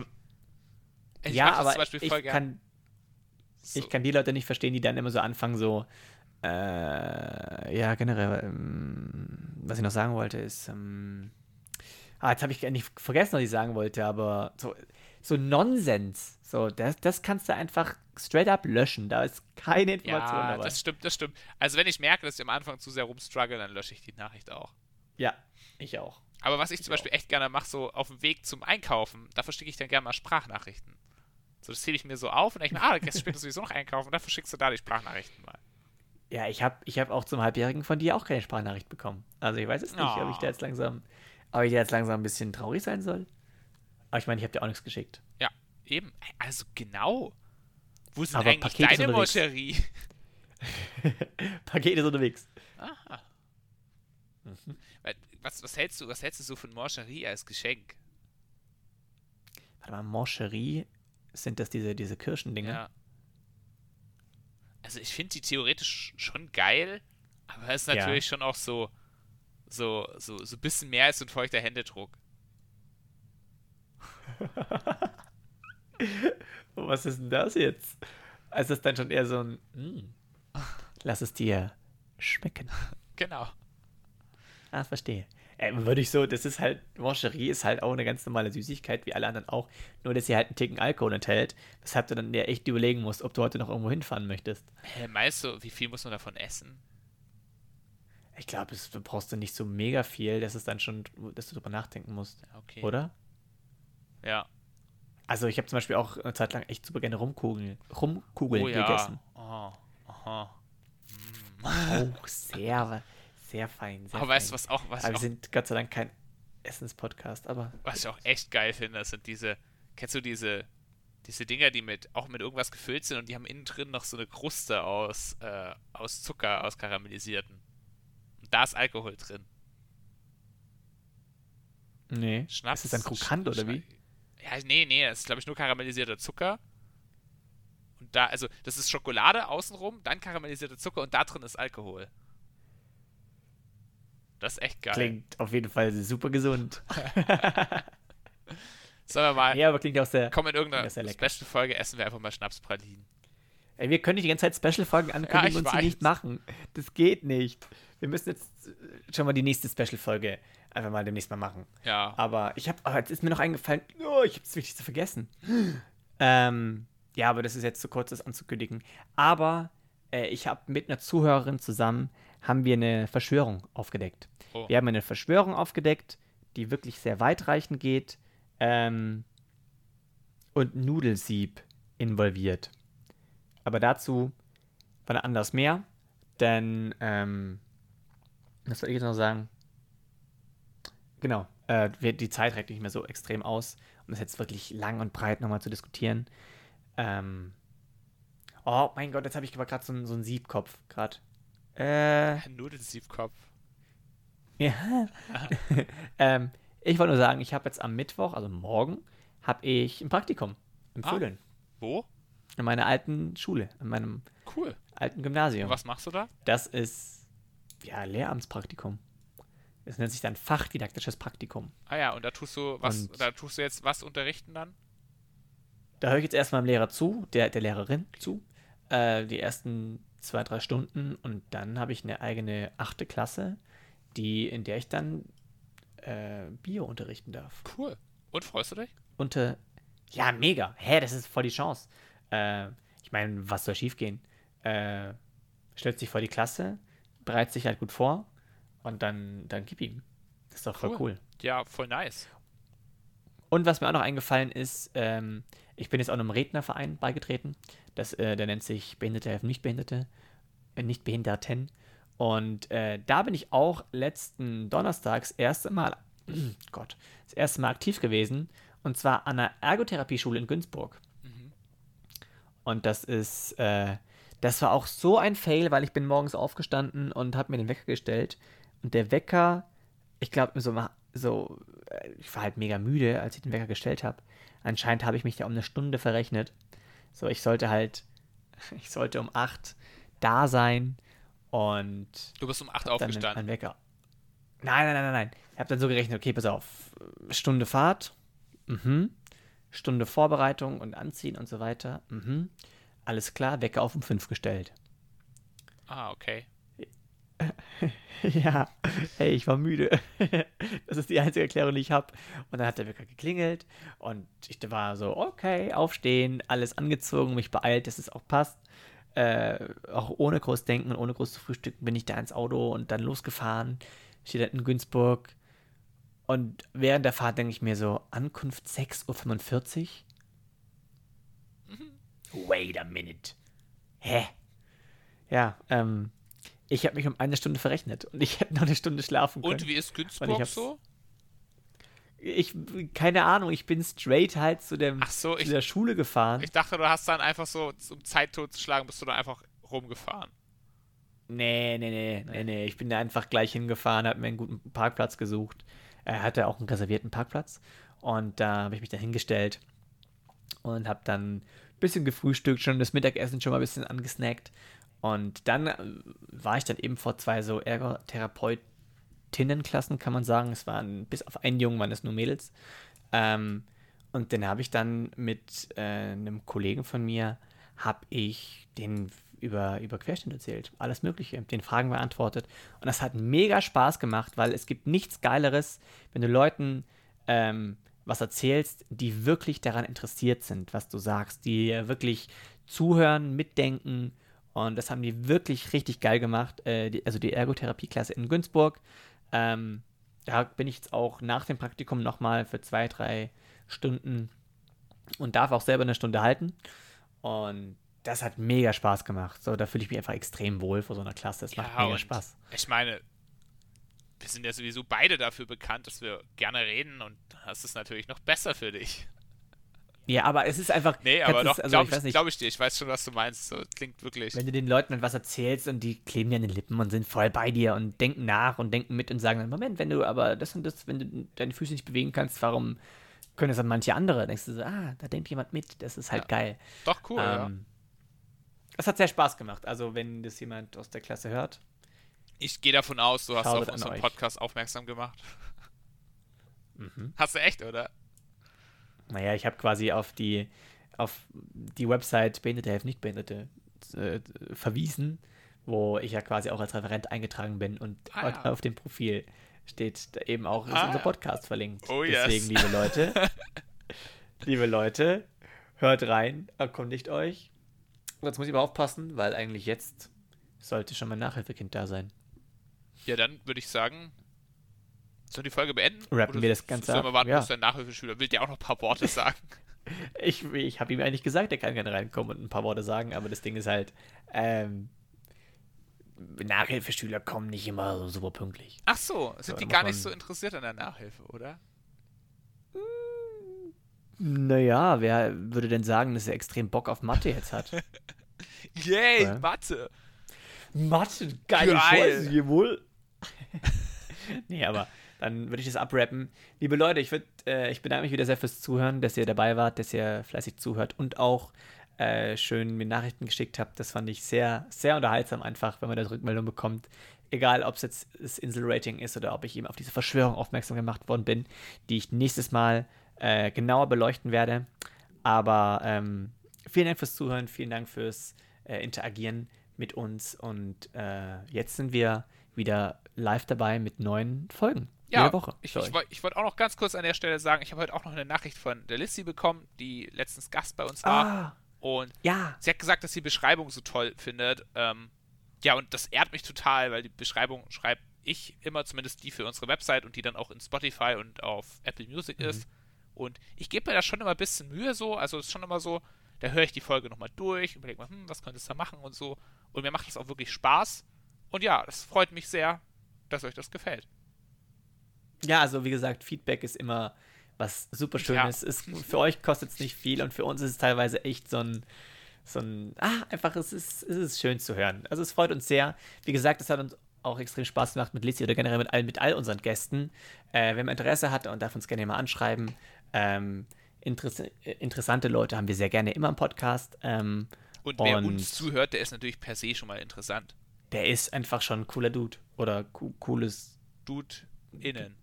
ich. ja, aber ich kann, so. ich kann die Leute nicht verstehen, die dann immer so anfangen, so. Äh, ja, generell, ähm, was ich noch sagen wollte, ist. Ähm, ah, jetzt habe ich nicht vergessen, was ich sagen wollte, aber so, so Nonsens. So, das, das kannst du einfach straight up löschen. Da ist keine Information ja, dabei. Das stimmt, das stimmt. Also wenn ich merke, dass ich am Anfang zu sehr rumstruggle, dann lösche ich die Nachricht auch. Ja, ich auch. Aber was ich, ich zum Beispiel auch. echt gerne mache, so auf dem Weg zum Einkaufen, da verschicke ich dann gerne mal Sprachnachrichten. So, das zähle ich mir so auf und denke mir, ah, gestern später sowieso noch einkaufen und dann verschickst du da die Sprachnachrichten mal. Ja, ich habe ich hab auch zum Halbjährigen von dir auch keine Sprachnachricht bekommen. Also ich weiß es nicht, oh. ob ich da jetzt langsam, ob ich da jetzt langsam ein bisschen traurig sein soll. Aber ich meine, ich habe dir auch nichts geschickt. Ja, eben. Also genau. Wo sind Aber eigentlich Paket deine Moscherie? Paket ist unterwegs. Aha. Mhm. Was, was, hältst du, was hältst du so von Morcherie als Geschenk? Warte mal, Morcherie, sind das diese, diese Kirschendinger? Ja. Also ich finde die theoretisch schon geil, aber es ist natürlich ja. schon auch so, so, so, so ein bisschen mehr als ein feuchter Händedruck. Was ist denn das jetzt? Also ist dann schon eher so ein, mm, lass es dir schmecken. Genau. Ah, verstehe. Äh, würde ich so, das ist halt, Mancherie ist halt auch eine ganz normale Süßigkeit, wie alle anderen auch, nur dass sie halt einen Ticken Alkohol enthält, weshalb du dann ja echt überlegen musst, ob du heute noch irgendwo hinfahren möchtest. Hä, meinst du, wie viel muss man davon essen? Ich glaube, du brauchst du nicht so mega viel, dass es dann schon, dass du drüber nachdenken musst. Okay. Oder? Ja. Also ich habe zum Beispiel auch eine Zeit lang echt super gerne Rumkugeln, Rumkugeln Oh ja. gegessen. Oh, aha. Oh, sehr, sehr fein. Sehr Aber weißt du, fein. was auch, was Aber wir auch, sind Gott sei Dank kein Essenspodcast, aber was ich auch echt geil finde, das sind diese, kennst du diese, diese Dinger, die mit, auch mit irgendwas gefüllt sind und die haben innen drin noch so eine Kruste aus, äh, aus Zucker, aus karamellisierten. Und da ist Alkohol drin. nee. Schnaps. Ist das dann krokant oder wie? Ja, nee, nee, das ist glaube ich nur karamellisierter Zucker. Und da, also, das ist Schokolade außenrum, dann karamellisierter Zucker und da drin ist Alkohol. Das ist echt geil. Klingt auf jeden Fall super gesund. Sollen wir mal, ja, aber klingt auch sehr. komm in irgendeiner. Special-Folge, essen wir einfach mal Schnapspralinen. Ey, wir können nicht die ganze Zeit Special-Folgen ankündigen ich und sie weiß. nicht machen. Das geht nicht. Wir müssen jetzt äh, schon mal die nächste Special-Folge einfach mal demnächst mal machen. Ja. Aber ich habe, oh, jetzt ist mir noch eingefallen, oh, ich habe das Wichtigste vergessen. ähm, ja, aber das ist jetzt zu kurz, das anzukündigen. Aber äh, ich habe mit einer Zuhörerin zusammen, haben wir eine Verschwörung aufgedeckt. Oh. Wir haben eine Verschwörung aufgedeckt, die wirklich sehr weitreichend geht ähm, und Nudelsieb involviert. Aber dazu wann anders mehr, denn, ähm, was soll ich jetzt noch sagen? Genau, äh, die Zeit reicht nicht mehr so extrem aus, um das jetzt wirklich lang und breit nochmal zu diskutieren. Ähm, oh mein Gott, jetzt habe ich aber gerade so, einen- so einen Siebkopf, gerade. Äh, Ein Nudelsiebkopf. ja. ähm, ich wollte nur sagen, ich habe jetzt am Mittwoch, also morgen, habe ich ein Praktikum im Ah. Vödeln. Wo? In meiner alten Schule, in meinem Cool. alten Gymnasium. Und was machst du da? Das ist, ja, Lehramtspraktikum. Das nennt sich dann fachdidaktisches Praktikum. Ah ja, und da tust du was, Und- da tust du jetzt was unterrichten dann? Da höre ich jetzt erstmal dem Lehrer zu, der, der Lehrerin zu, äh, die ersten zwei, drei Stunden und dann habe ich eine eigene achte Klasse, die, in der ich dann äh, Bio unterrichten darf. Cool. Und freust du dich? Unter, ja, mega. Hä, das ist voll die Chance. Äh, ich meine, was soll schiefgehen? Äh, stellt sich vor die Klasse, bereitet sich halt gut vor und dann, dann gib ihm. Das ist doch voll Cool. cool. Ja, voll nice. Und was mir auch noch eingefallen ist, ähm, ich bin jetzt auch einem Rednerverein beigetreten. Das, äh, der nennt sich Behinderte helfen Nichtbehinderte, äh, Nichtbehinderten. Und äh, da bin ich auch letzten Donnerstags erste Mal, Gott, das erste Mal aktiv gewesen. Und zwar an einer Ergotherapieschule in Günzburg. Und das ist, äh, das war auch so ein Fail, weil ich bin morgens aufgestanden und habe mir den Wecker gestellt. Und der Wecker, ich glaube, so, so, äh, ich war halt mega müde, als ich den Wecker gestellt habe. Anscheinend habe ich mich da um eine Stunde verrechnet. So, ich sollte halt, ich sollte um 8 da sein und Du bist um 8 hab dann aufgestanden. einen Wecker. Nein, nein, nein, nein, nein. Ich habe dann so gerechnet, okay, pass auf, Stunde Fahrt, mhm. Stunde Vorbereitung und Anziehen und so weiter, mhm. Alles klar, Wecker auf um 5 gestellt. Ah, okay. ja, hey, ich war müde. das ist die einzige Erklärung, die ich habe. Und dann hat der Wecker geklingelt und ich war so, okay, aufstehen, alles angezogen, mich beeilt, dass es auch passt. Äh, auch ohne groß denken und ohne groß zu frühstücken bin ich da ins Auto und dann losgefahren. Steht dann in Günzburg. Und während der Fahrt denke ich mir so, Ankunft 6.45 Uhr? Wait a minute. Hä? Ja, ähm, ich habe mich um eine Stunde verrechnet und ich hätte noch eine Stunde schlafen können. Und wie ist ich Günzburg hab's- so? Ich, keine Ahnung, ich bin straight halt zu, dem, Ach so, zu ich, der Schule gefahren. ich dachte, du hast dann einfach so, um Zeit totzuschlagen, bist du dann einfach rumgefahren. nee, nee, nee, nee, nee. Ich bin da einfach gleich hingefahren, habe mir einen guten Parkplatz gesucht. Er hatte auch einen reservierten Parkplatz. Und da habe ich mich da hingestellt und habe dann ein bisschen gefrühstückt, schon das Mittagessen schon mal ein bisschen angesnackt. Und dann äh, war ich dann eben vor zwei so Ergotherapeutinnenklassen, kann man sagen. Es waren bis auf einen Jungen waren es nur Mädels. Ähm, und den habe ich dann mit äh, einem Kollegen von mir, habe ich den über, über Querschnitt erzählt. Alles Mögliche, den Fragen beantwortet. Und das hat mega Spaß gemacht, weil es gibt nichts Geileres, wenn du Leuten ähm, was erzählst, die wirklich daran interessiert sind, was du sagst, die wirklich zuhören, mitdenken Und das haben die wirklich richtig geil gemacht. Äh, die, also die Ergotherapieklasse in Günzburg. Ähm, da bin ich jetzt auch nach dem Praktikum nochmal für zwei, drei Stunden und darf auch selber eine Stunde halten. Und das hat mega Spaß gemacht. So, da fühle ich mich einfach extrem wohl vor so einer Klasse. Es macht mega Spaß. Ich meine, wir sind ja sowieso beide dafür bekannt, dass wir gerne reden und das ist natürlich noch besser für dich. Ja, aber es ist einfach. Nee, aber doch, also, glaube ich, glaub ich, dir. Ich weiß schon, was du meinst. So, klingt wirklich. Wenn du den Leuten was erzählst und die kleben dir an den Lippen und sind voll bei dir und denken nach und denken mit und sagen dann: Moment, wenn du aber das und das, wenn du deine Füße nicht bewegen kannst, warum können es dann manche andere? Denkst du so: Ah, da denkt jemand mit. Das ist halt ja. geil. Doch, cool. Ähm, ja. Es hat sehr Spaß gemacht. Also, wenn das jemand aus der Klasse hört. Ich gehe davon aus, du hast auf unseren Podcast aufmerksam gemacht. Mhm. Hast du echt, oder? Naja, ich habe quasi auf die, auf die Website Behinderte helfen nicht Behinderte äh, verwiesen, wo ich ja quasi auch als Referent eingetragen bin und ah, ja. auf dem Profil steht eben auch ah, unser Podcast ja. verlinkt. Oh, Deswegen, yes. liebe Leute, liebe Leute, hört rein, erkundigt euch. Jetzt muss ich aber aufpassen, weil eigentlich jetzt sollte schon mein Nachhilfekind da sein. Ja, dann würde ich sagen, Sollen wir die Folge beenden? Rappen wir das Ganze Sollen wir warten, ja. bis dein Nachhilfeschüler will dir auch noch ein paar Worte sagen? ich ich habe ihm eigentlich gesagt, er kann gerne reinkommen und ein paar Worte sagen, aber das Ding ist halt, ähm, Nachhilfeschüler kommen nicht immer so super pünktlich. Ach so, sind so, die gar nicht so interessiert an der Nachhilfe, oder? Naja, wer würde denn sagen, dass er extrem Bock auf Mathe jetzt hat? Yay, ja. Mathe! Mathe, geile Geil. Scheiße, wohl. nee, aber dann würde ich das abrappen. Liebe Leute, ich, würd, äh, ich bedanke mich wieder sehr fürs Zuhören, dass ihr dabei wart, dass ihr fleißig zuhört und auch äh, schön mir Nachrichten geschickt habt. Das fand ich sehr, sehr unterhaltsam einfach, wenn man da Rückmeldung bekommt. Egal, ob es jetzt das Insel-Rating ist oder ob ich eben auf diese Verschwörung aufmerksam gemacht worden bin, die ich nächstes Mal äh, genauer beleuchten werde. Aber ähm, vielen Dank fürs Zuhören, vielen Dank fürs äh, Interagieren mit uns und äh, jetzt sind wir wieder live dabei mit neuen Folgen ja, Woche. Ich, ich, ich wollte auch noch ganz kurz an der Stelle sagen, ich habe heute auch noch eine Nachricht von der Lissy bekommen, die letztens Gast bei uns war. Ah, und ja. sie hat gesagt, dass sie die Beschreibung so toll findet. Ähm, ja, und das ehrt mich total, weil die Beschreibung schreibe ich immer, zumindest die für unsere Website und die dann auch in Spotify und auf Apple Music mhm. ist. Und ich gebe mir da schon immer ein bisschen Mühe so, also es ist schon immer so, da höre ich die Folge nochmal durch, überlege mal, hm, was könnte es da machen und so. Und mir macht das auch wirklich Spaß. Und ja, das freut mich sehr, dass euch das gefällt. Ja, also wie gesagt, Feedback ist immer was super Schönes. Ja. Ist, für euch kostet es nicht viel und für uns ist es teilweise echt so ein, so ein, ah, einfach, es ist, es ist schön zu hören. Also es freut uns sehr. Wie gesagt, es hat uns auch extrem Spaß gemacht mit Lizzie oder generell mit all, mit all unseren Gästen. Äh, wenn man Interesse hat und darf uns gerne mal anschreiben. Ähm, interess interessante Leute haben wir sehr gerne immer im Podcast. Ähm, und wer und uns zuhört, der ist natürlich per se schon mal interessant. Der ist einfach schon ein cooler Dude. Oder co cooles Dude innen.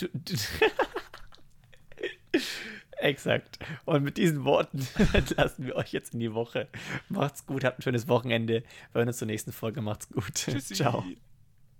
Exakt. Und mit diesen Worten entlassen wir euch jetzt in die Woche. Macht's gut, habt ein schönes Wochenende. Wir hören uns zur nächsten Folge. Macht's gut. Tschüssi. Ciao.